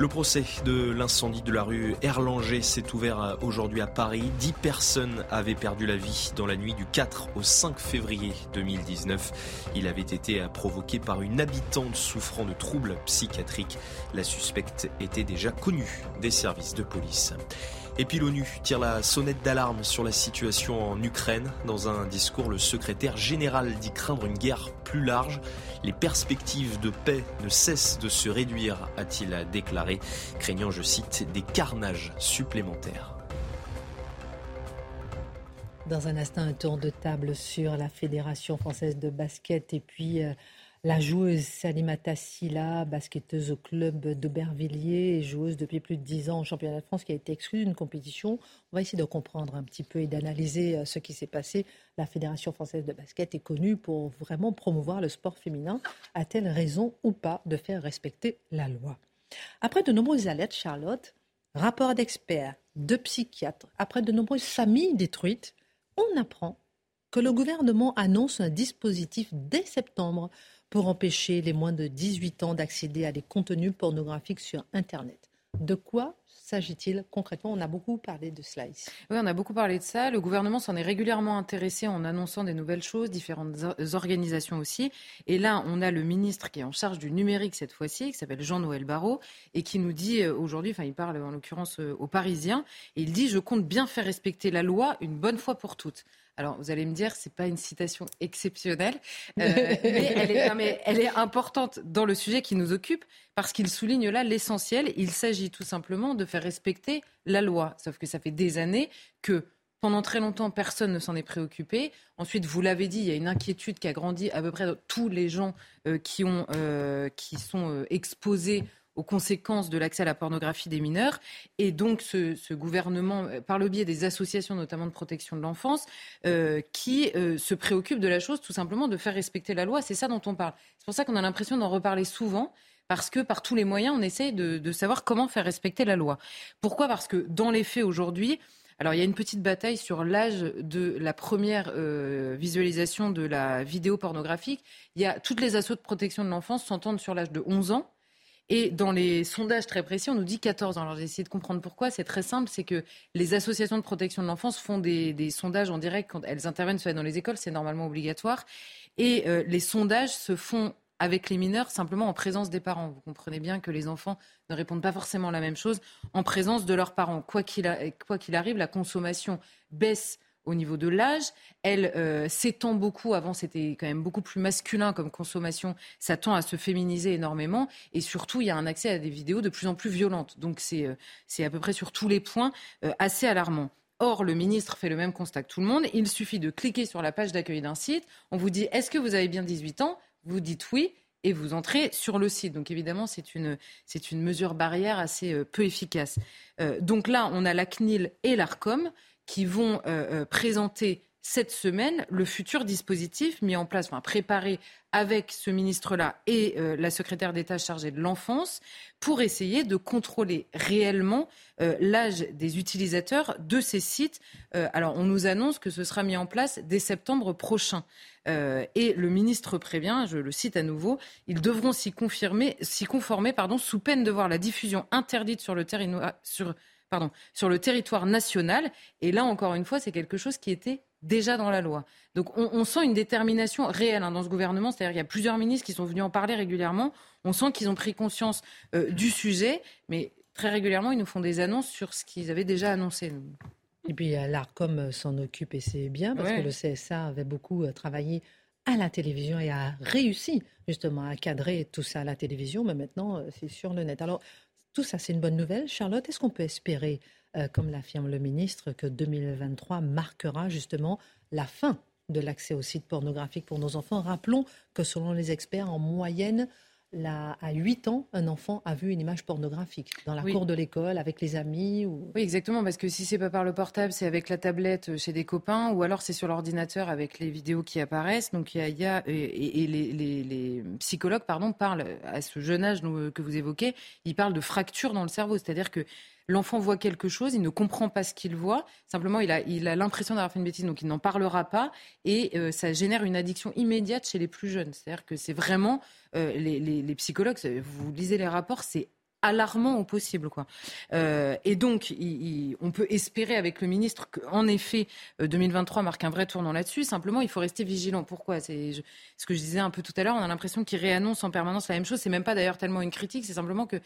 Le procès de l'incendie de la rue Erlanger s'est ouvert aujourd'hui à Paris. Dix personnes avaient perdu la vie dans la nuit du 4 au 5 février 2019. Il avait été provoqué par une habitante souffrant de troubles psychiatriques. La suspecte était déjà connue des services de police. Et puis l'ONU tire la sonnette d'alarme sur la situation en Ukraine. Dans un discours, le secrétaire général dit craindre une guerre plus large. Les perspectives de paix ne cessent de se réduire, a-t-il déclaré, craignant, je cite, des carnages supplémentaires. Dans un instant, un tour de table sur la Fédération française de basket et puis euh, la joueuse Salimata Silla, basketteuse au club d'Aubervilliers et joueuse depuis plus de dix ans au championnat de France, qui a été exclue d'une compétition. On va essayer de comprendre un petit peu et d'analyser euh, ce qui s'est passé. La Fédération française de basket est connue pour vraiment promouvoir le sport féminin. A-t-elle raison ou pas de faire respecter la loi? Après de nombreuses alertes, Charlotte, rapports d'experts, de psychiatres, après de nombreuses familles détruites, on apprend que le gouvernement annonce un dispositif dès septembre pour empêcher les moins de 18 ans d'accéder à des contenus pornographiques sur Internet. De quoi s'agit-il concrètement? On a beaucoup parlé de cela ici. Oui, on a beaucoup parlé de ça. Le gouvernement s'en est régulièrement intéressé en annonçant des nouvelles choses, différentes organisations aussi. Et là, on a le ministre qui est en charge du numérique cette fois-ci, qui s'appelle Jean-Noël Barrot, et qui nous dit euh, aujourd'hui, enfin il parle en l'occurrence euh, aux Parisiens, il dit, je compte bien faire respecter la loi une bonne fois pour toutes. Alors, vous allez me dire, c'est pas une citation exceptionnelle, euh, mais, elle est, importante dans le sujet qui nous occupe parce qu'il souligne là l'essentiel. Il s'agit tout simplement de faire respecter la loi. Sauf que ça fait des années que pendant très longtemps, personne ne s'en est préoccupé. Ensuite, vous l'avez dit, il y a une inquiétude qui a grandi à peu près dans tous les gens euh, qui, ont, euh, qui sont exposés aux conséquences de l'accès à la pornographie des mineurs. Et donc ce, gouvernement, euh, par le biais des associations notamment de protection de l'enfance, euh, qui euh, se préoccupe de la chose tout simplement de faire respecter la loi. C'est ça dont on parle. C'est pour ça qu'on a l'impression d'en reparler souvent. Parce que par tous les moyens, on essaye de, savoir comment faire respecter la loi. Pourquoi? Parce que dans les faits aujourd'hui, alors il y a une petite bataille sur l'âge de la première visualisation de la vidéo pornographique. Il y a toutes les assauts de protection de l'enfance s'entendent sur l'âge de 11 ans. Et dans les sondages très précis, on nous dit 14 ans. Alors j'ai essayé de comprendre pourquoi. C'est très simple, c'est que les associations de protection de l'enfance font des, sondages en direct quand elles interviennent soit dans les écoles, c'est normalement obligatoire. Et euh, les sondages se font avec les mineurs simplement en présence des parents. Vous comprenez bien que les enfants ne répondent pas forcément la même chose en présence de leurs parents. Quoi qu'il arrive, la consommation baisse au niveau de l'âge. Elle euh, s'étend beaucoup. Avant, c'était quand même beaucoup plus masculin comme consommation. Ça tend à se féminiser énormément. Et surtout, il y a un accès à des vidéos de plus en plus violentes. Donc, c'est euh, à peu près sur tous les points euh, assez alarmant. Or, le ministre fait le même constat que tout le monde. Il suffit de cliquer sur la page d'accueil d'un site. On vous dit Est-ce que vous avez bien 18 ans? Vous dites oui et vous entrez sur le site. Donc évidemment, c'est une, c'est une mesure barrière assez peu efficace. donc là, on a la CNIL et l'ARCOM qui vont euh, euh, présenter cette semaine le futur dispositif mis en place, enfin préparé avec ce ministre-là et euh, la secrétaire d'État chargée de l'enfance pour essayer de contrôler réellement l'âge des utilisateurs de ces sites. alors on nous annonce que ce sera mis en place dès septembre prochain. et le ministre prévient, je le cite à nouveau, ils devront s'y conformer, pardon, sous peine de voir la diffusion interdite sur le territoire pardon, sur le territoire national. Et là, encore une fois, c'est quelque chose qui était déjà dans la loi. Donc on, sent une détermination réelle hein, dans ce gouvernement, c'est-à-dire qu'il y a plusieurs ministres qui sont venus en parler régulièrement. On sent qu'ils ont pris conscience euh, du sujet, mais très régulièrement, ils nous font des annonces sur ce qu'ils avaient déjà annoncé. Et puis l'ARCOM s'en occupe et c'est bien parce que le CSA avait beaucoup euh, travaillé à la télévision et a réussi justement à cadrer tout ça à la télévision, mais maintenant euh, c'est sur le net. Alors tout ça, c'est une bonne nouvelle. Charlotte, est-ce qu'on peut espérer, euh, comme l'affirme le ministre, que 2023 marquera justement la fin de l'accès aux sites pornographiques pour nos enfants? Rappelons que selon les experts, en moyenne, à 8 ans, un enfant a vu une image pornographique dans la cour de l'école, avec les amis ou... Oui, exactement, parce que si c'est pas par le portable, c'est avec la tablette euh, chez des copains, ou alors c'est sur l'ordinateur avec les vidéos qui apparaissent. Donc il y a, et, les, psychologues, pardon, parlent à ce jeune âge que vous évoquez, ils parlent de fracture dans le cerveau, c'est-à-dire que l'enfant voit quelque chose, il ne comprend pas ce qu'il voit, simplement il a, il a l'impression d'avoir fait une bêtise, donc il n'en parlera pas, et euh, ça génère une addiction immédiate chez les plus jeunes. C'est-à-dire que c'est vraiment, euh, les, psychologues, vous lisez les rapports, c'est alarmant au possible. Quoi. Euh, et donc, on peut espérer avec le ministre qu'en effet, 2023 marque un vrai tournant là-dessus. Simplement, il faut rester vigilant. Pourquoi? C'est ce que je disais un peu tout à l'heure. On a l'impression qu'il réannonce en permanence la même chose. C'est même pas d'ailleurs tellement une critique. C'est simplement que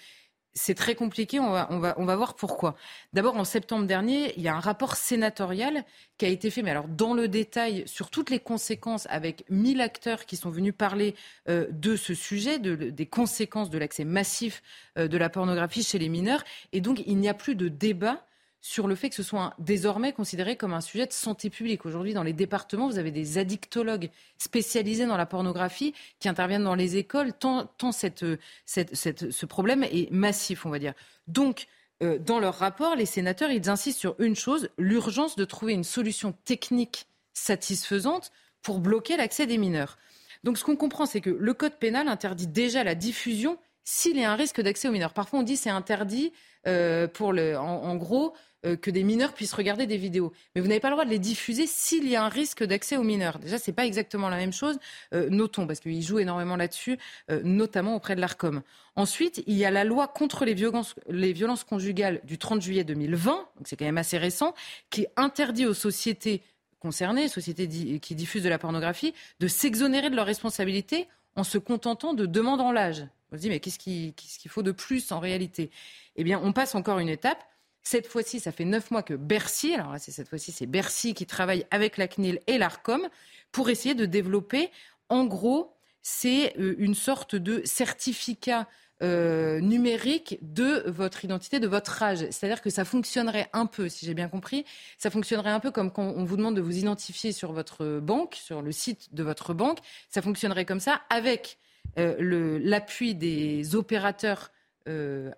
c'est très compliqué, on va, on, va, on va voir pourquoi. D'abord, en septembre dernier, il y a un rapport sénatorial qui a été fait, mais alors dans le détail, sur toutes les conséquences, avec 1000 acteurs qui sont venus parler euh, de ce sujet, de, des conséquences de l'accès massif euh, de la pornographie chez les mineurs. Et donc, il n'y a plus de débat sur le fait que ce soit désormais considéré comme un sujet de santé publique. Aujourd'hui, dans les départements, vous avez des addictologues spécialisés dans la pornographie qui interviennent dans les écoles, tant, cette, ce problème est massif, on va dire. Donc, euh, dans leur rapport, les sénateurs, ils insistent sur une chose, l'urgence de trouver une solution technique satisfaisante pour bloquer l'accès des mineurs. Donc, ce qu'on comprend, c'est que le code pénal interdit déjà la diffusion s'il y a un risque d'accès aux mineurs. Parfois, on dit c'est interdit euh, pour le, en gros, euh, que des mineurs puissent regarder des vidéos. Mais vous n'avez pas le droit de les diffuser s'il y a un risque d'accès aux mineurs. Déjà, c'est pas exactement la même chose. Euh, notons, parce qu'ils jouent énormément là-dessus, euh, notamment auprès de l'ARCOM. Ensuite, il y a la loi contre les violences, les violences conjugales du 30 juillet 2020, donc c'est quand même assez récent, qui interdit aux sociétés concernées, sociétés qui diffusent de la pornographie, de s'exonérer de leurs responsabilités en se contentant de demandes en l'âge. On se dit, mais qu'est-ce qu'il faut de plus en réalité? Eh bien, on passe encore une étape. Cette fois-ci, ça fait neuf mois que Bercy, alors là, cette fois-ci, c'est Bercy qui travaille avec la CNIL et l'ARCOM pour essayer de développer, en gros, c'est euh, une sorte de certificat euh, numérique de votre identité, de votre âge. C'est-à-dire que ça fonctionnerait un peu, si j'ai bien compris, ça fonctionnerait un peu comme quand on vous demande de vous identifier sur votre banque, sur le site de votre banque. Ça fonctionnerait comme ça avec euh, l'appui des opérateurs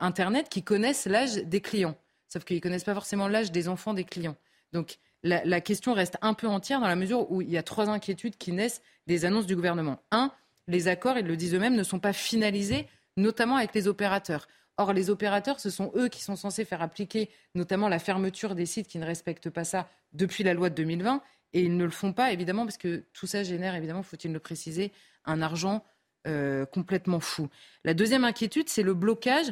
Internet qui connaissent l'âge des clients sauf qu'ils ne connaissent pas forcément l'âge des enfants des clients. Donc la, question reste un peu entière dans la mesure où il y a trois inquiétudes qui naissent des annonces du gouvernement. Un, les accords, ils le disent eux-mêmes, ne sont pas finalisés, notamment avec les opérateurs. Or, les opérateurs, ce sont eux qui sont censés faire appliquer notamment la fermeture des sites qui ne respectent pas ça depuis la loi de 2020. Et ils ne le font pas, évidemment, parce que tout ça génère, évidemment, faut-il le préciser, un argent euh, complètement fou. La deuxième inquiétude, c'est le blocage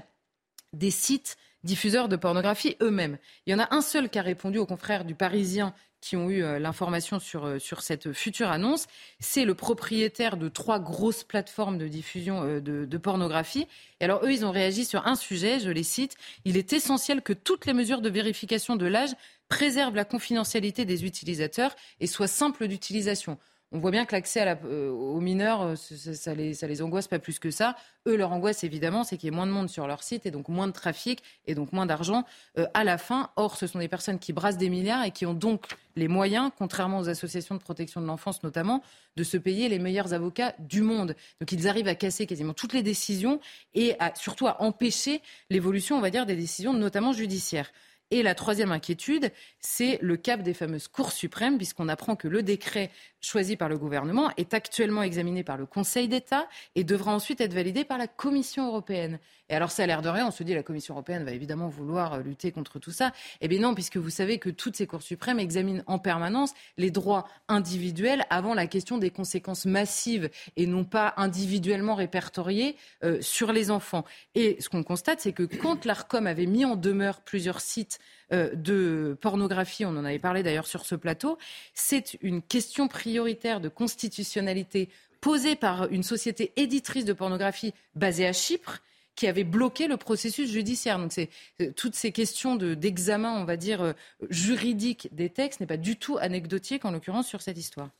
des sites diffuseurs de pornographie eux-mêmes. Il y en a un seul qui a répondu aux confrères du Parisien qui ont eu euh, l'information sur, euh, sur cette future annonce. C'est le propriétaire de trois grosses plateformes de diffusion euh, de, de, pornographie. Et alors, eux, ils ont réagi sur un sujet, je les cite. Il est essentiel que toutes les mesures de vérification de l'âge préserve la confidentialité des utilisateurs et soit simple d'utilisation on voit bien que l'accès euh, aux mineurs, euh, ça, les, ça les angoisse pas plus que ça. Eux, leur angoisse, évidemment, c'est qu'il y ait moins de monde sur leur site et donc moins de trafic et donc moins d'argent euh, à la fin. Or, ce sont des personnes qui brassent des milliards et qui ont donc les moyens, contrairement aux associations de protection de l'enfance notamment, de se payer les meilleurs avocats du monde. Donc, ils arrivent à casser quasiment toutes les décisions et surtout à empêcher l'évolution, on va dire, des décisions, notamment judiciaires. Et la troisième inquiétude, c'est le cap des fameuses cours suprêmes, puisqu'on apprend que le décret choisi par le gouvernement est actuellement examiné par le Conseil d'État et devra ensuite être validé par la Commission européenne. Et alors ça a l'air de rien, on se dit la Commission européenne va évidemment vouloir euh, lutter contre tout ça. Eh bien non, puisque vous savez que toutes ces cours suprêmes examinent en permanence les droits individuels avant la question des conséquences massives et non pas individuellement répertoriées euh, sur les enfants. Et ce qu'on constate, c'est que quand l'ARCOM avait mis en demeure plusieurs sites euh, de pornographie, on en avait parlé d'ailleurs sur ce plateau, c'est une question prioritaire de constitutionnalité posée par une société éditrice de pornographie basée à Chypre qui avait bloqué le processus judiciaire. Donc c'est euh, toutes ces questions d'examen, on va dire euh, juridique des textes n'est pas du tout anecdotique en l'occurrence sur cette histoire.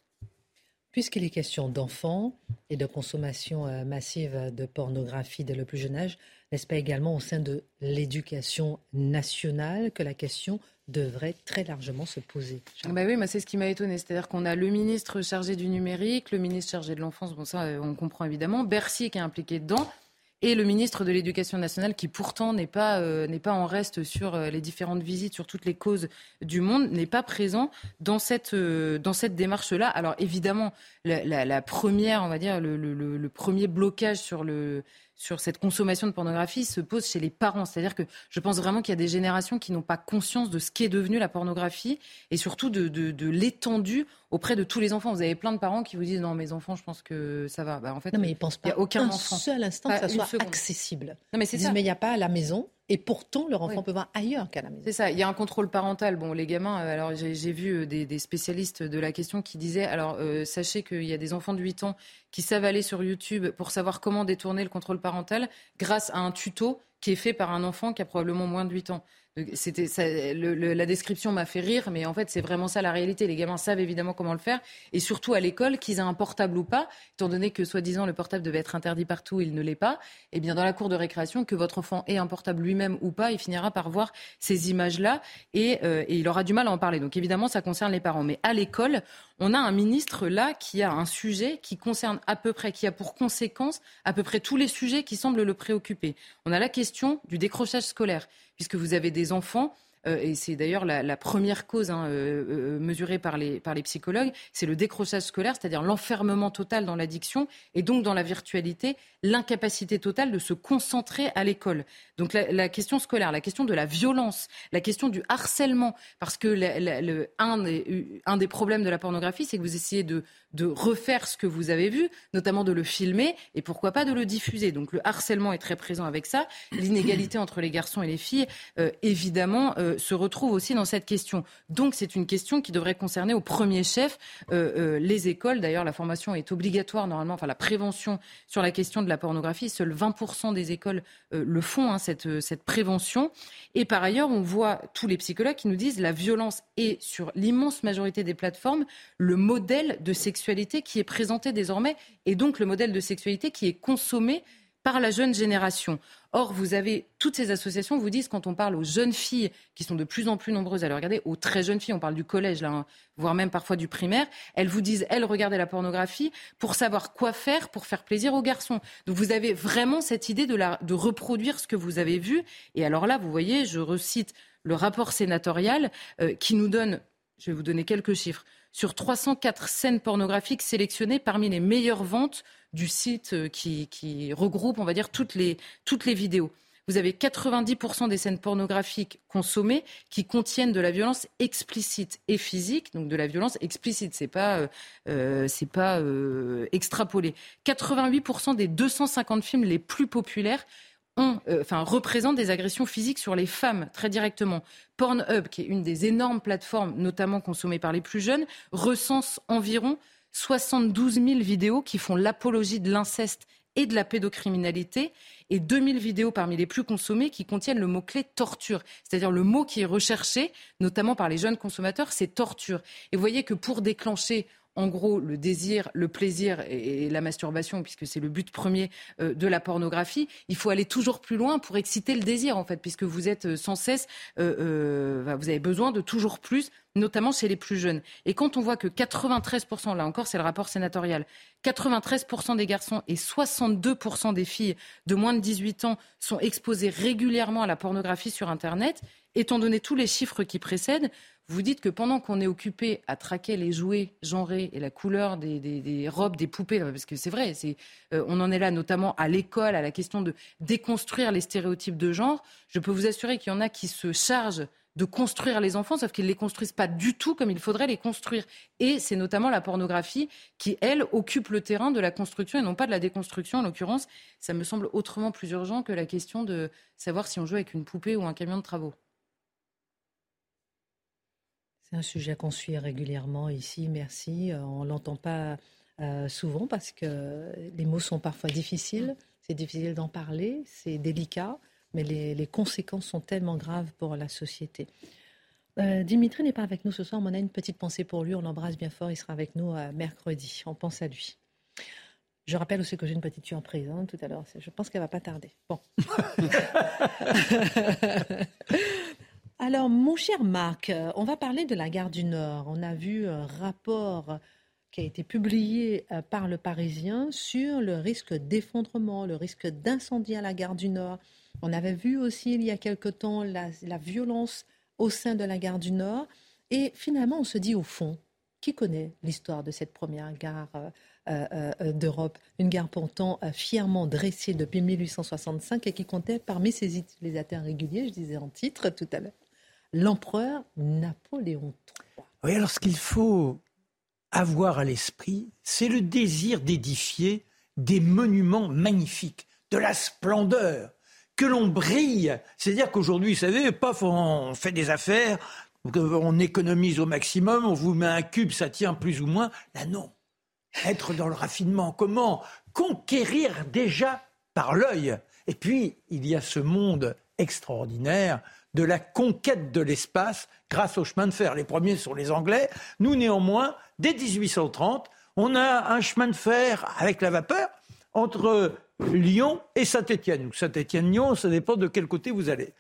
Puisqu'il est question d'enfants et de consommation massive de pornographie dès le plus jeune âge, n'est-ce pas également au sein de l'éducation nationale que la question devrait très largement se poser. Bah oui, c'est ce qui m'a étonné. C'est-à-dire qu'on a le ministre chargé du numérique, le ministre chargé de l'enfance, bon ça euh, on comprend évidemment, Bercy qui est impliqué dedans, et le ministre de l'Éducation nationale qui pourtant n'est pas, euh, pas en reste sur euh, les différentes visites, sur toutes les causes du monde, n'est pas présent dans cette, cette démarche-là. Alors évidemment, la, première, on va dire, le premier blocage sur le sur cette consommation de pornographie se pose chez les parents. C'est-à-dire que je pense vraiment qu'il y a des générations qui n'ont pas conscience de ce qu'est devenu la pornographie et surtout de, de, l'étendue auprès de tous les enfants. Vous avez plein de parents qui vous disent non, mes enfants, je pense que ça va. Bah, en fait, non, mais ils pensent pas il y a aucun un seul instant que ça soit accessible. Non, mais c'est ça. mais il n'y a pas à la maison. Et pourtant, leur enfant peut voir ailleurs qu'à la maison. C'est ça. Il y a un contrôle parental. Bon, les gamins. Euh, alors, j'ai vu euh, des, spécialistes de la question qui disaient alors, euh, sachez qu'il y a des enfants de 8 ans qui savent aller sur YouTube pour savoir comment détourner le contrôle parental grâce à un tuto qui est fait par un enfant qui a probablement moins de 8 ans. C'était la description m'a fait rire, mais en fait c'est vraiment ça la réalité. Les gamins savent évidemment comment le faire, et surtout à l'école, qu'ils aient un portable ou pas, étant donné que soi-disant le portable devait être interdit partout, il ne l'est pas. Et eh bien dans la cour de récréation, que votre enfant ait un portable lui-même ou pas, il finira par voir ces images-là, et, euh, et il aura du mal à en parler. Donc évidemment ça concerne les parents, mais à l'école, on a un ministre là qui a un sujet qui concerne à peu près, qui a pour conséquence à peu près tous les sujets qui semblent le préoccuper. On a la question du décrochage scolaire puisque vous avez des enfants et c'est d'ailleurs la, première cause hein, euh, euh, mesurée par les, par les psychologues, c'est le décrochage scolaire, c'est-à-dire l'enfermement total dans l'addiction et donc dans la virtualité, l'incapacité totale de se concentrer à l'école. Donc la, question scolaire, la question de la violence, la question du harcèlement, parce que un, des, un, des, problèmes de la pornographie, c'est que vous essayez de, de, refaire ce que vous avez vu, notamment de le filmer et pourquoi pas de le diffuser. Donc le harcèlement est très présent avec ça, l'inégalité entre les garçons et les filles, évidemment se retrouve aussi dans cette question. Donc c'est une question qui devrait concerner au premier chef euh, euh, les écoles. D'ailleurs, la formation est obligatoire normalement, enfin la prévention sur la question de la pornographie. Seuls 20% des écoles euh, le font, hein, cette, cette prévention. Et par ailleurs, on voit tous les psychologues qui nous disent la violence est sur l'immense majorité des plateformes le modèle de sexualité qui est présenté désormais et donc le modèle de sexualité qui est consommé par la jeune génération. Or, vous avez toutes ces associations vous disent quand on parle aux jeunes filles qui sont de plus en plus nombreuses à le regarder, aux très jeunes filles, on parle du collège là, hein, voire même parfois du primaire, elles vous disent elles regardaient la pornographie pour savoir quoi faire pour faire plaisir aux garçons. Donc vous avez vraiment cette idée de, la, de reproduire ce que vous avez vu. Et alors là, vous voyez, je recite le rapport sénatorial euh, qui nous donne, je vais vous donner quelques chiffres, sur 304 scènes pornographiques sélectionnées parmi les meilleures ventes du site euh, qui, regroupe, on va dire, toutes les, toutes les vidéos. Vous avez 90% des scènes pornographiques consommées qui contiennent de la violence explicite et physique, donc de la violence explicite, c'est pas, euh, euh, c'est pas extrapolé. 88% des 250 films les plus populaires ont, enfin, représentent des agressions physiques sur les femmes très directement. Pornhub, qui est une des énormes plateformes, notamment consommées par les plus jeunes, recense environ 72 000 vidéos qui font l'apologie de l'inceste et de la pédocriminalité et 2000 vidéos parmi les plus consommées qui contiennent le mot-clé torture. C'est-à-dire le mot qui est recherché, notamment par les jeunes consommateurs, c'est torture. Et vous voyez que pour déclencher en gros le désir, le plaisir et, la masturbation, puisque c'est le but premier euh, de la pornographie, il faut aller toujours plus loin pour exciter le désir, en fait, puisque vous êtes euh, sans cesse, euh, vous avez besoin de toujours plus, notamment chez les plus jeunes. Et quand on voit que 93%, là encore c'est le rapport sénatorial, 93% des garçons et 62% des filles de moins de 18 ans sont exposés régulièrement à la pornographie sur Internet, étant donné tous les chiffres qui précèdent, vous dites que pendant qu'on est occupé à traquer les jouets genrés et la couleur des, robes, des poupées, parce que c'est vrai, euh, on en est là notamment à l'école, à la question de déconstruire les stéréotypes de genre, je peux vous assurer qu'il y en a qui se chargent de construire les enfants, sauf qu'ils ne les construisent pas du tout comme il faudrait les construire. Et c'est notamment la pornographie qui, elle, occupe le terrain de la construction et non pas de la déconstruction. En l'occurrence, ça me semble autrement plus urgent que la question de savoir si on joue avec une poupée ou un camion de travaux. C'est un sujet qu'on suit régulièrement ici, merci. Euh, on ne l'entend pas euh, souvent parce que les mots sont parfois difficiles. C'est difficile d'en parler, c'est délicat, mais les, conséquences sont tellement graves pour la société. Euh, Dimitri n'est pas avec nous ce soir, mais on a une petite pensée pour lui. On l'embrasse bien fort. Il sera avec nous mercredi. On pense à lui. Je rappelle aussi que j'ai une petite surprise hein, tout à l'heure. Je pense qu'elle va pas tarder. Bon. Alors, mon cher Marc, euh, on va parler de la gare du Nord. On a vu un rapport qui a été publié euh, par le Parisien sur le risque d'effondrement, le risque d'incendie à la gare du Nord. On avait vu aussi il y a quelque temps la, violence au sein de la gare du Nord. Et finalement, on se dit au fond, qui connaît l'histoire de cette première gare euh, d'Europe? Une gare pourtant fièrement dressée depuis 1865 et qui comptait parmi ses utilisateurs réguliers, je disais en titre tout à l'heure, l'empereur Napoléon III. Oui, alors ce qu'il faut avoir à l'esprit, c'est le désir d'édifier des monuments magnifiques, de la splendeur, que l'on brille. C'est-à-dire qu'aujourd'hui, vous savez, paf, on fait des affaires, on économise au maximum, on vous met un cube, ça tient plus ou moins. Là, non. Être dans le raffinement. Comment Conquérir déjà par l'œil. Et puis, il y a ce monde extraordinaire de la conquête de l'espace grâce au chemin de fer. Les premiers sont les Anglais. Nous, néanmoins, dès 1830, on a un chemin de fer avec la vapeur entre Lyon et Saint-Étienne. Saint-Étienne-Lyon, ça dépend de quel côté vous allez.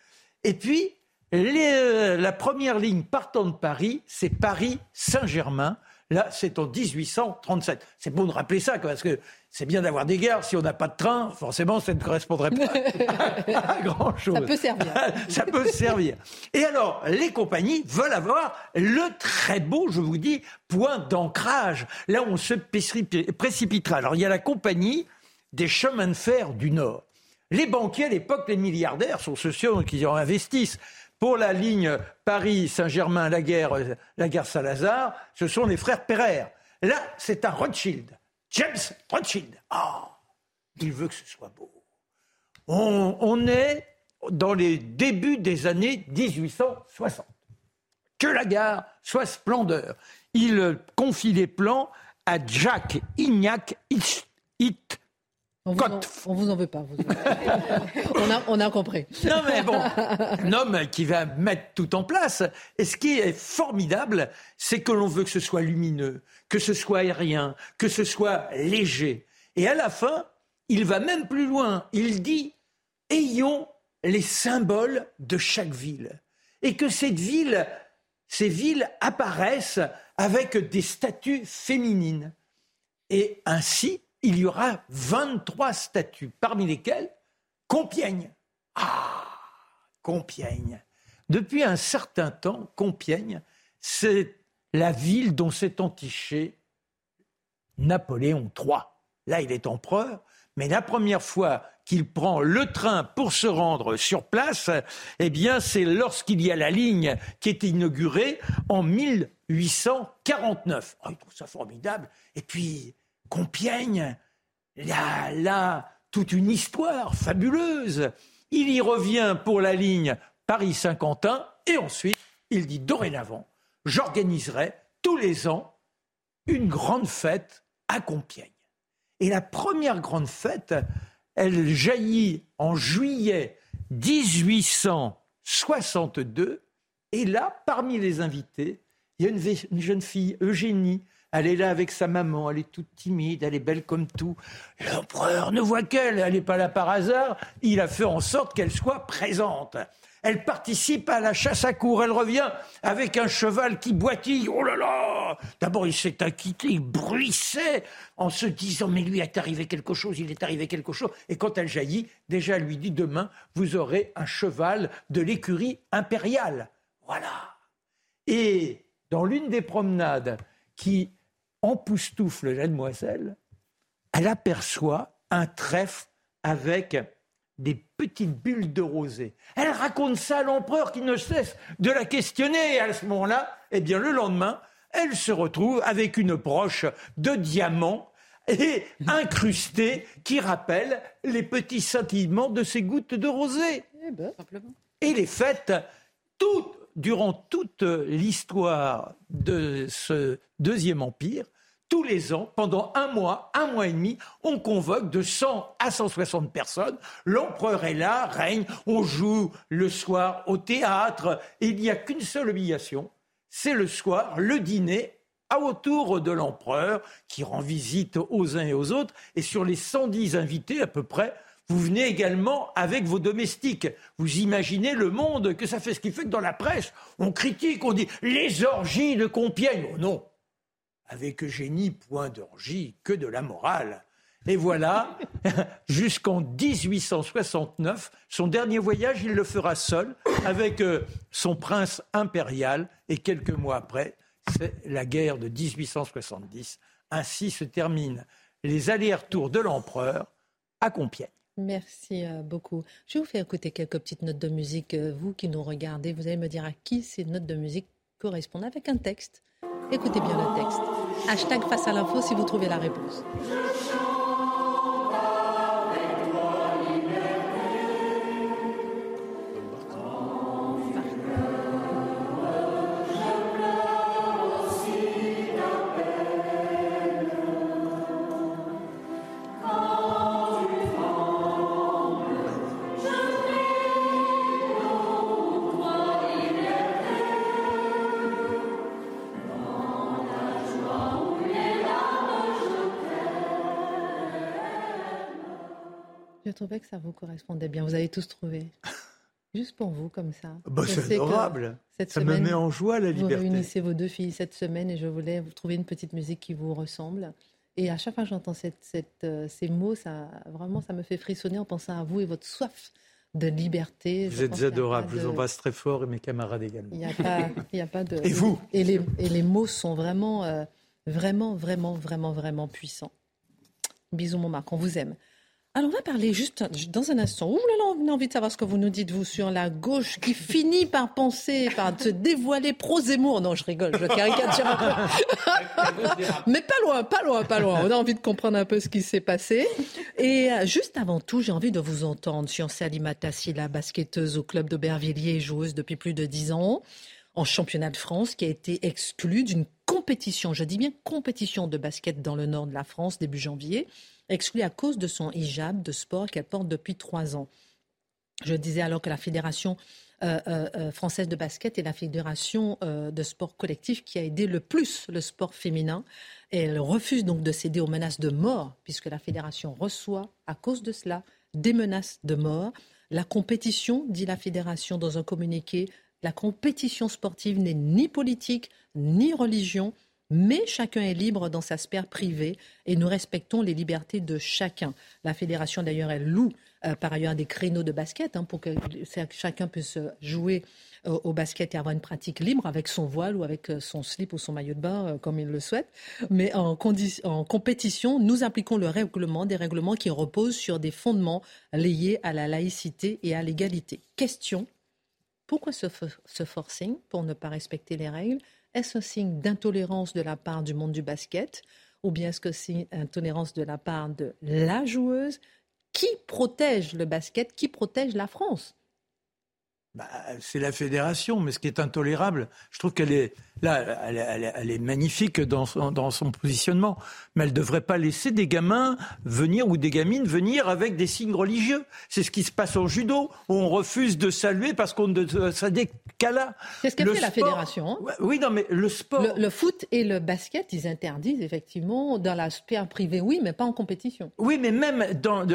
Et puis, euh, la première ligne partant de Paris, c'est Paris-Saint-Germain. Là, c'est en 1837. C'est bon de rappeler ça, parce que c'est bien d'avoir des gares. Si on n'a pas de train, forcément, ça ne correspondrait pas à, grand-chose. Ça peut servir. ça peut servir. Et alors, les compagnies veulent avoir le très beau, je vous dis, point d'ancrage. Là on se précipitera. Alors, il y a la compagnie des chemins de fer du Nord. Les banquiers, à l'époque, les milliardaires sont ceux qui en investissent. Pour la ligne Paris-Saint-Germain, la guerre, la guerre Salazar, ce sont les frères Pereire. Là, c'est un Rothschild. James Rothschild. Ah, il veut que ce soit beau. On, est dans les débuts des années 1860. Que la gare soit splendeur. Il confie les plans à Jacques Ignac It, on vous, en, vous en veut pas. on, a, on, a, compris. Non, mais bon, un homme qui va mettre tout en place. Et ce qui est formidable, c'est que l'on veut que ce soit lumineux, que ce soit aérien, que ce soit léger. Et à la fin, il va même plus loin. Il dit ayons les symboles de chaque ville. Et que cette ville, ces villes apparaissent avec des statues féminines. Et ainsi, il y aura 23 statues, parmi lesquelles Compiègne. Ah, Compiègne. Depuis un certain temps, Compiègne, c'est la ville dont s'est entiché Napoléon III. Là, il est empereur, mais la première fois qu'il prend le train pour se rendre sur place, eh bien, c'est lorsqu'il y a la ligne qui est inaugurée en 1849. Oh, il trouve ça formidable. Et puis, Compiègne, là, là, toute une histoire fabuleuse. Il y revient pour la ligne Paris-Saint-Quentin et ensuite, il dit dorénavant, j'organiserai tous les ans une grande fête à Compiègne. Et la première grande fête, elle jaillit en juillet 1862. Et là, parmi les invités, il y a une jeune fille, Eugénie, elle est là avec sa maman, elle est toute timide, elle est belle comme tout. L'empereur ne voit qu'elle, elle n'est pas là par hasard, il a fait en sorte qu'elle soit présente. Elle participe à la chasse à cour, elle revient avec un cheval qui boitille. Oh là là D'abord, il s'est acquitté, il bruissait en se disant Mais lui est arrivé quelque chose, il est arrivé quelque chose. Et quand elle jaillit, déjà, elle lui dit Demain, vous aurez un cheval de l'écurie impériale. Voilà. Et dans l'une des promenades qui époustoufle la demoiselle, elle aperçoit un trèfle avec des petites bulles de rosée. Elle raconte ça à l'empereur qui ne cesse de la questionner. Et à ce moment-là, eh bien, le lendemain, elle se retrouve avec une broche de diamants et incrustée qui rappelle les petits scintillements de ces gouttes de rosée. Eh ben, et les fêtes, durant toute l'histoire de ce deuxième empire, tous les ans, pendant un mois, un mois et demi, on convoque de 100 à 160 personnes. L'empereur est là, règne, on joue le soir au théâtre. Et il n'y a qu'une seule obligation, c'est le soir, le dîner à autour de l'empereur qui rend visite aux uns et aux autres. Et sur les 110 invités à peu près, vous venez également avec vos domestiques. Vous imaginez le monde que ça fait. Ce qui fait que dans la presse, on critique, on dit les orgies de Compiègne. Oh non, avec Eugénie, point d'orgie, que de la morale. Et voilà, jusqu'en 1869, son dernier voyage, il le fera seul, avec euh, son prince impérial, et quelques mois après, c'est la guerre de 1870. Ainsi se terminent les allers-retours de l'empereur à Compiègne. Merci euh, beaucoup. Je vais vous faire écouter quelques petites notes de musique. Euh, vous qui nous regardez, vous allez me dire à qui ces notes de musique correspondent avec un texte. Écoutez bien le texte. Hashtag face à l'info si vous trouvez la réponse. Trouvais que ça vous correspondait bien. Vous avez tous trouvé. Juste pour vous, comme ça. Bah, c'est adorable. ça me met en joie, la liberté. Vous réunissez vos deux filles cette semaine et je voulais vous trouver une petite musique qui vous ressemble. Et à chaque fois que j'entends cette, cette, euh, ces mots, ça, vraiment, ça me fait frissonner en pensant à vous et votre soif de liberté. Vous êtes adorables, je vous embrasse très fort et mes camarades également. Il n'y a, pas, il a pas de... Et vous et les, et les mots sont vraiment, euh, vraiment, vraiment, vraiment, vraiment puissants. Bisous, mon Marc, on vous aime. Alors, on va parler juste dans un instant. Ouh là là, on a envie de savoir ce que vous nous dites, vous, sur la gauche qui finit par penser, par se dévoiler pro-Zemmour. Non, je rigole, je caricature un peu. Mais pas loin, pas loin, pas loin. On a envie de comprendre un peu ce qui s'est passé. Et euh, juste avant tout, j'ai envie de vous entendre sur Salima Tassi, la basketteuse au club d'Aubervilliers, joueuse depuis plus de dix ans en championnat de France, qui a été exclue d'une compétition, je dis bien compétition de basket dans le nord de la France début janvier exclue à cause de son hijab de sport qu'elle porte depuis trois ans. Je disais alors que la Fédération euh, euh, euh, française de basket est la fédération de sport collectif qui a aidé le plus le sport féminin. Elle refuse donc de céder aux menaces de mort, puisque la fédération reçoit, à cause de cela, des menaces de mort. La compétition, dit la fédération dans un communiqué, la compétition sportive n'est ni politique ni religion, mais chacun est libre dans sa sphère privée et nous respectons les libertés de chacun. La fédération, d'ailleurs, elle loue euh, par ailleurs des créneaux de basket hein, pour que chacun puisse jouer euh, au basket et avoir une pratique libre avec son voile ou avec euh, son slip ou son maillot de bain comme il le souhaite. Mais en, compétition, nous appliquons le règlement, des règlements qui reposent sur des fondements liés à la laïcité et à l'égalité. Question pourquoi ce forcing pour ne pas respecter les règles? Est-ce un signe d'intolérance de la part du monde du basket ou bien est-ce que c'est intolérance de la part de la joueuse qui protège le basket, qui protège la France? Bah, c'est la fédération, mais ce qui est intolérable, je trouve qu'elle est là, elle, est magnifique dans son, dans son positionnement, mais elle ne devrait pas laisser des gamins venir ou des gamines venir avec des signes religieux. C'est ce qui se passe en judo, où on refuse de saluer parce qu'on ne ça qu'à C'est ce qu'a fait la fédération. Oui, non, mais le sport. Le, foot et le basket, ils interdisent effectivement dans la sphère privée, oui, mais pas en compétition. Oui, mais même dans,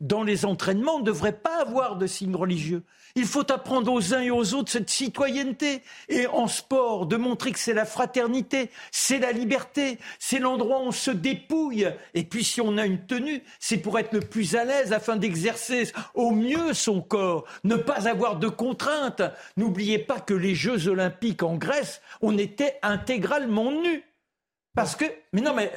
dans les entraînements, on ne devrait pas avoir de signes religieux. Il faut apprendre aux uns et aux autres cette citoyenneté. Et en sport, de montrer que c'est la fraternité, c'est la liberté, c'est l'endroit où on se dépouille. Et puis si on a une tenue, c'est pour être le plus à l'aise afin d'exercer au mieux son corps, ne pas avoir de contraintes. N'oubliez pas que les Jeux olympiques en Grèce, on était intégralement nus. Parce que, mais non, mais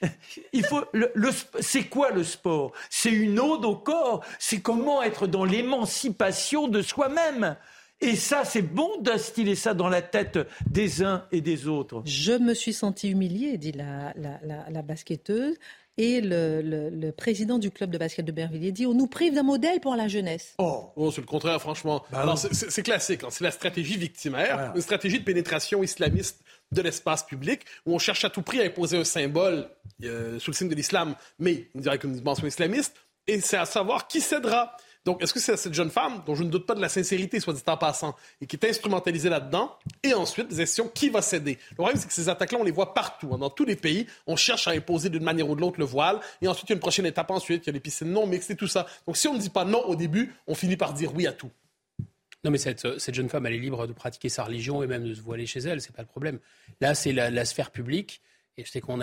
il faut. Le, c'est quoi le sport? C'est une ode au corps. C'est comment être dans l'émancipation de soi-même. Et ça, c'est bon d'instiller ça dans la tête des uns et des autres. Je me suis sentie humiliée, dit la, la, basketteuse. Et le, président du club de basket de Bervilliers dit on nous prive d'un modèle pour la jeunesse. Oh, oh c'est le contraire, franchement. Bah c'est classique. Hein. C'est la stratégie victimaire, une stratégie de pénétration islamiste de l'espace public, où on cherche à tout prix à imposer un symbole euh, sous le signe de l'islam, mais on dirait qu'une dimension islamiste, et c'est à savoir qui cédera. Donc, est-ce que c'est cette jeune femme, dont je ne doute pas de la sincérité, soit dit en passant, et qui est instrumentalisée là-dedans, et ensuite, des questions, qui va céder? Le problème, c'est que ces attaques-là, on les voit partout. Hein. Dans tous les pays, on cherche à imposer d'une manière ou de l'autre le voile, et ensuite, il y a une prochaine étape ensuite, il y a les piscines non mixtes et tout ça. Donc, si on ne dit pas non au début, on finit par dire oui à tout. Non, mais cette, cette, jeune femme, elle est libre de pratiquer sa religion et même de se voiler chez elle, c'est pas le problème. Là, c'est la, sphère publique, et je sais qu'on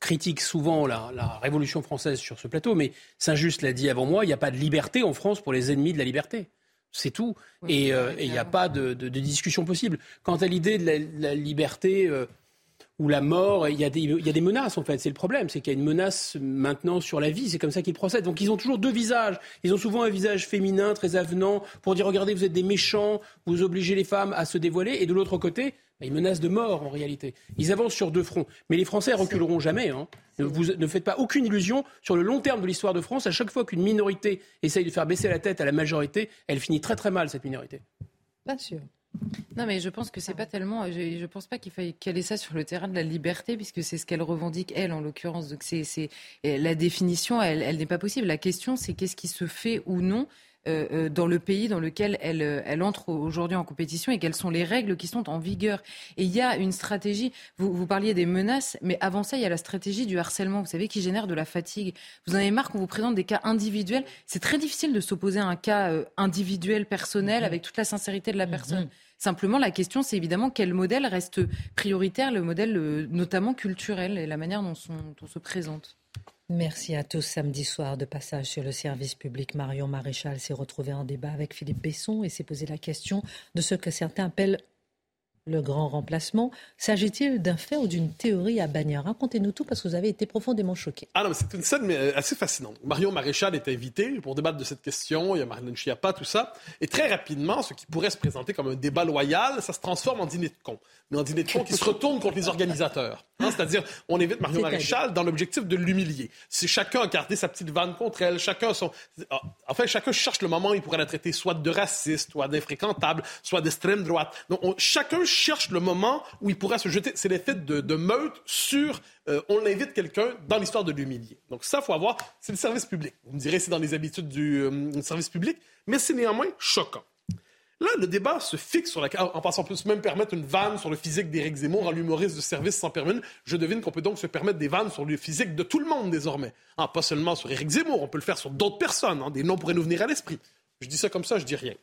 critique souvent la, Révolution française sur ce plateau, mais Saint-Just l'a dit avant moi, il n'y a pas de liberté en France pour les ennemis de la liberté. C'est tout. et euh, il n'y a pas de, discussion possible. Quant à l'idée de la, liberté, euh, ou la mort, il y, a des, il y a des menaces en fait. C'est le problème, c'est qu'il y a une menace maintenant sur la vie. C'est comme ça qu'ils procèdent. Donc ils ont toujours deux visages. Ils ont souvent un visage féminin très avenant pour dire regardez, vous êtes des méchants, vous obligez les femmes à se dévoiler. Et de l'autre côté, bah, ils menacent de mort en réalité. Ils avancent sur deux fronts. Mais les Français reculeront jamais. Hein. Ne, vous, ne faites pas aucune illusion sur le long terme de l'histoire de France. À chaque fois qu'une minorité essaye de faire baisser la tête à la majorité, elle finit très très mal cette minorité. Bien sûr. Non, mais je pense que c'est pas tellement. Je, ne pense pas qu'il faille caler ça sur le terrain de la liberté, puisque c'est ce qu'elle revendique elle, en l'occurrence. Donc c'est la définition, elle, elle n'est pas possible. La question, c'est qu'est-ce qui se fait ou non euh, euh, dans le pays dans lequel elle, elle entre aujourd'hui en compétition et quelles sont les règles qui sont en vigueur. Et il y a une stratégie, vous, vous parliez des menaces, mais avant ça, il y a la stratégie du harcèlement, vous savez, qui génère de la fatigue. Vous en avez marre qu'on vous présente des cas individuels. C'est très difficile de s'opposer à un cas euh, individuel, personnel, mmh. avec toute la sincérité de la mmh. personne. Simplement, la question, c'est évidemment quel modèle reste prioritaire, le modèle euh, notamment culturel et la manière dont, on se présente. Merci à tous. Samedi soir, de passage sur le service public, Marion Maréchal s'est retrouvée en débat avec Philippe Besson et s'est posé la question de ce que certains appellent le grand remplacement. S'agit-il d'un fait ou d'une théorie à bannir? Racontez-nous tout parce que vous avez été profondément choqué. Ah non, c'est une scène euh, assez fascinante. Marion Maréchal est invitée pour débattre de cette question. Il y a Marlène Schiappa, tout ça. Et très rapidement, ce qui pourrait se présenter comme un débat loyal, ça se transforme en dîner de con. Mais en dîner de con qui se retourne contre les organisateurs. Hein, c'est-à-dire, on évite Marion Maréchal dans l'objectif de l'humilier. Si chacun a gardé sa petite vanne contre elle, chacun son... Ah, en fait, chacun cherche le moment où il pourrait la traiter soit de raciste, soit d'infréquentable, soit d'extrême droite. Donc, chacun cherche le moment où il pourrait se jeter. C'est l'effet de, de meute sur euh, on invite quelqu'un dans l'histoire de l'humilier. Donc ça, faut avoir. C'est le service public. Vous me direz, c'est dans les habitudes du euh, service public, mais c'est néanmoins choquant. Là, le débat se fixe sur la. En passant, on peut même permettre une vanne sur le physique d'Éric Zemmour en l'humoriste de service sans permis. Je devine qu'on peut donc se permettre des vannes sur le physique de tout le monde désormais. Ah, pas seulement sur Éric Zemmour, on peut le faire sur d'autres personnes. Hein. Des noms pourraient nous venir à l'esprit. Je dis ça comme ça, je dis rien.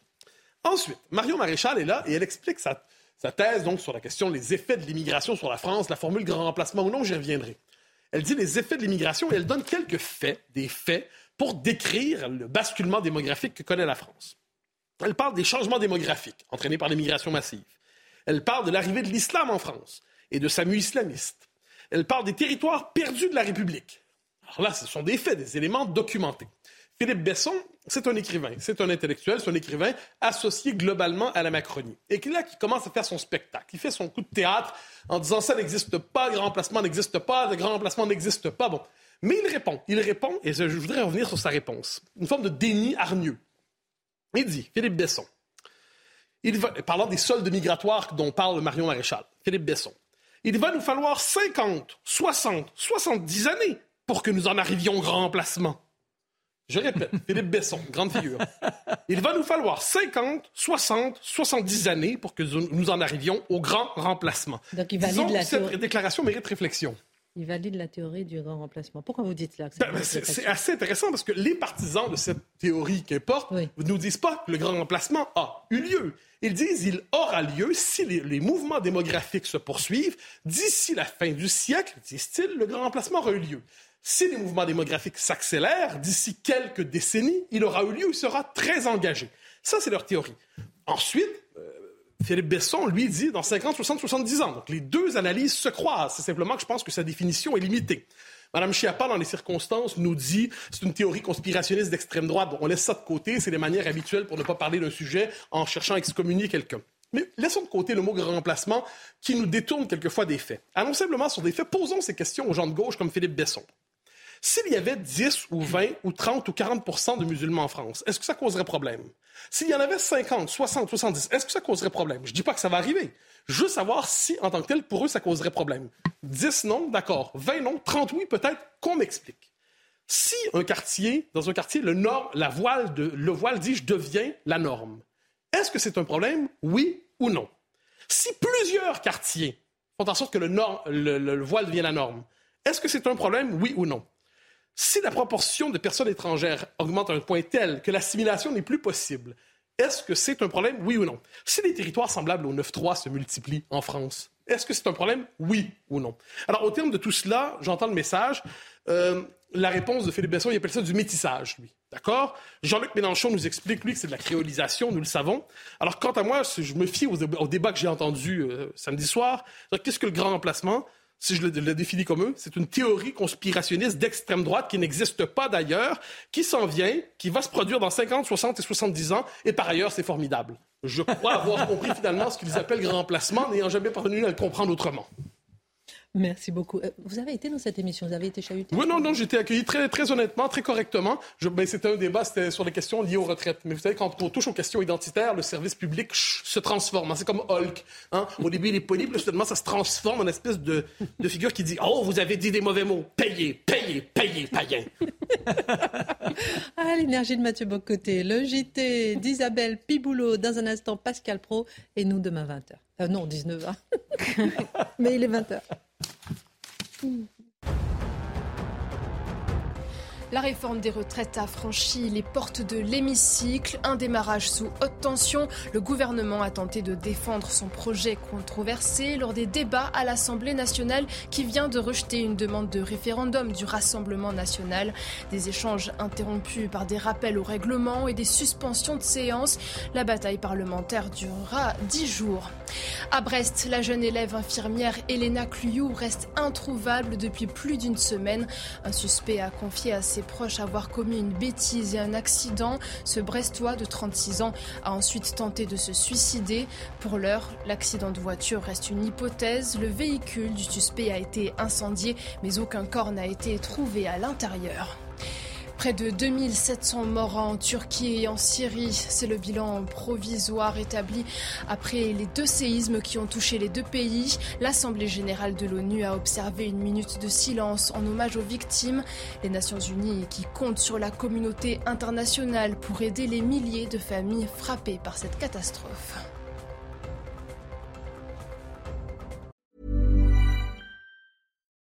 Ensuite, Marion Maréchal est là et elle explique sa, thèse donc sur la question des effets de l'immigration sur la France, la formule grand remplacement ou non, j'y reviendrai. Elle dit les effets de l'immigration et elle donne quelques faits, des faits, pour décrire le basculement démographique que connaît la France. Elle parle des changements démographiques entraînés par l'immigration massive. Elle parle de l'arrivée de l'islam en France et de sa mue islamiste. Elle parle des territoires perdus de la République. Alors là, ce sont des faits, des éléments documentés. Philippe Besson, c'est un écrivain, c'est un intellectuel, c'est un écrivain associé globalement à la Macronie. Et qui là, qui commence à faire son spectacle, il fait son coup de théâtre en disant ça n'existe pas, le grand remplacement n'existe pas, le grand remplacement n'existe pas. Bon. Mais il répond, il répond, et je voudrais revenir sur sa réponse. Une forme de déni hargneux. Il dit, Philippe Besson, il va, parlant des soldes migratoires dont parle Marion Maréchal, Philippe Besson, il va nous falloir 50, 60, 70 années pour que nous en arrivions au grand remplacement. Je répète, Philippe Besson, grande figure. Il va nous falloir 50, 60, 70 années pour que nous en arrivions au grand remplacement. Donc il valide la cette déclaration mérite réflexion. Il valide la théorie du grand remplacement. Pourquoi vous dites cela ben, ben, C'est assez intéressant parce que les partisans de cette théorie qu'importe ne nous disent pas que le grand remplacement a eu lieu. Ils disent qu'il aura lieu si les, les, mouvements démographiques se poursuivent. D'ici la fin du siècle, disent-ils, le grand remplacement aura eu lieu. Si les mouvements démographiques s'accélèrent, d'ici quelques décennies, il aura eu lieu, il sera très engagé. Ça, c'est leur théorie. Ensuite, euh, Philippe Besson, lui, dit dans 50, 60, 70 ans. Donc, les deux analyses se croisent. C'est simplement que je pense que sa définition est limitée. Madame Chiappa, dans les circonstances, nous dit c'est une théorie conspirationniste d'extrême droite. on laisse ça de côté. C'est les manières habituelles pour ne pas parler d'un sujet en cherchant à excommunier quelqu'un. Mais laissons de côté le mot grand remplacement qui nous détourne quelquefois des faits. Allons simplement sur des faits. Posons ces questions aux gens de gauche comme Philippe Besson. S'il y avait 10 ou 20 ou 30 ou 40% de musulmans en France, est-ce que ça causerait problème? S'il y en avait 50, 60, 70, est-ce que ça causerait problème? Je ne dis pas que ça va arriver. Je veux savoir si, en tant que tel, pour eux, ça causerait problème. 10 non, d'accord. 20 non, 30 oui, peut-être qu'on m'explique. Si un quartier, dans un quartier, le, voile de, le voile dit je deviens la norme, est-ce que c'est un problème? Oui ou non? Si plusieurs quartiers font en sorte que le, le voile devient la norme, est-ce que c'est un problème? Oui ou non? Si la proportion de personnes étrangères augmente à un point tel que l'assimilation n'est plus possible, est-ce que c'est un problème, oui ou non? Si les territoires semblables au 9-3 se multiplient en France, est-ce que c'est un problème, oui ou non? Alors, au terme de tout cela, j'entends le message. Euh, la réponse de Philippe Besson, il appelle ça du métissage, lui. D'accord? Jean-Luc Mélenchon nous explique, lui, que c'est de la créolisation, nous le savons. Alors, quant à moi, je me fie au, débat que j'ai entendu euh, samedi soir. Qu'est-ce que le grand remplacement? Si je le, définis comme eux, c'est une théorie conspirationniste d'extrême droite qui n'existe pas d'ailleurs, qui s'en vient, qui va se produire dans 50, 60 et 70 ans, et par ailleurs, c'est formidable. Je crois avoir compris finalement ce qu'ils appellent grand remplacement, n'ayant jamais parvenu à le comprendre autrement. Merci beaucoup. Euh, vous avez été dans cette émission, vous avez été chahuté Oui, non, non, j'ai été accueilli très, très honnêtement, très correctement. Ben, c'était un débat, c'était sur les questions liées aux retraites. Mais vous savez, quand on touche aux questions identitaires, le service public se transforme. Hein. C'est comme Hulk. Hein. Au début, il est poli, puis soudainement, ça se transforme en une espèce de, de, figure qui dit Oh, vous avez dit des mauvais mots. Payez, payez, payez, payez. ah, l'énergie de Mathieu Bocoté, le JT d'Isabelle Piboulot, dans un instant, Pascal Pro, et nous demain 20h. Euh, non, 19h. Mais il est 20h. Mm. La réforme des retraites a franchi les portes de l'hémicycle, un démarrage sous haute tension. Le gouvernement a tenté de défendre son projet controversé lors des débats à l'Assemblée nationale qui vient de rejeter une demande de référendum du Rassemblement national. Des échanges interrompus par des rappels au règlement et des suspensions de séance. La bataille parlementaire durera dix jours. À Brest, la jeune élève infirmière Elena Cluyou reste introuvable depuis plus d'une semaine. Un suspect a confié à ses proches avoir commis une bêtise et un accident. Ce Brestois de 36 ans a ensuite tenté de se suicider. Pour l'heure, l'accident de voiture reste une hypothèse. Le véhicule du suspect a été incendié, mais aucun corps n'a été trouvé à l'intérieur. Près de 2700 morts en Turquie et en Syrie, c'est le bilan provisoire établi après les deux séismes qui ont touché les deux pays. L'Assemblée générale de l'ONU a observé une minute de silence en hommage aux victimes. Les Nations unies qui comptent sur la communauté internationale pour aider les milliers de familles frappées par cette catastrophe.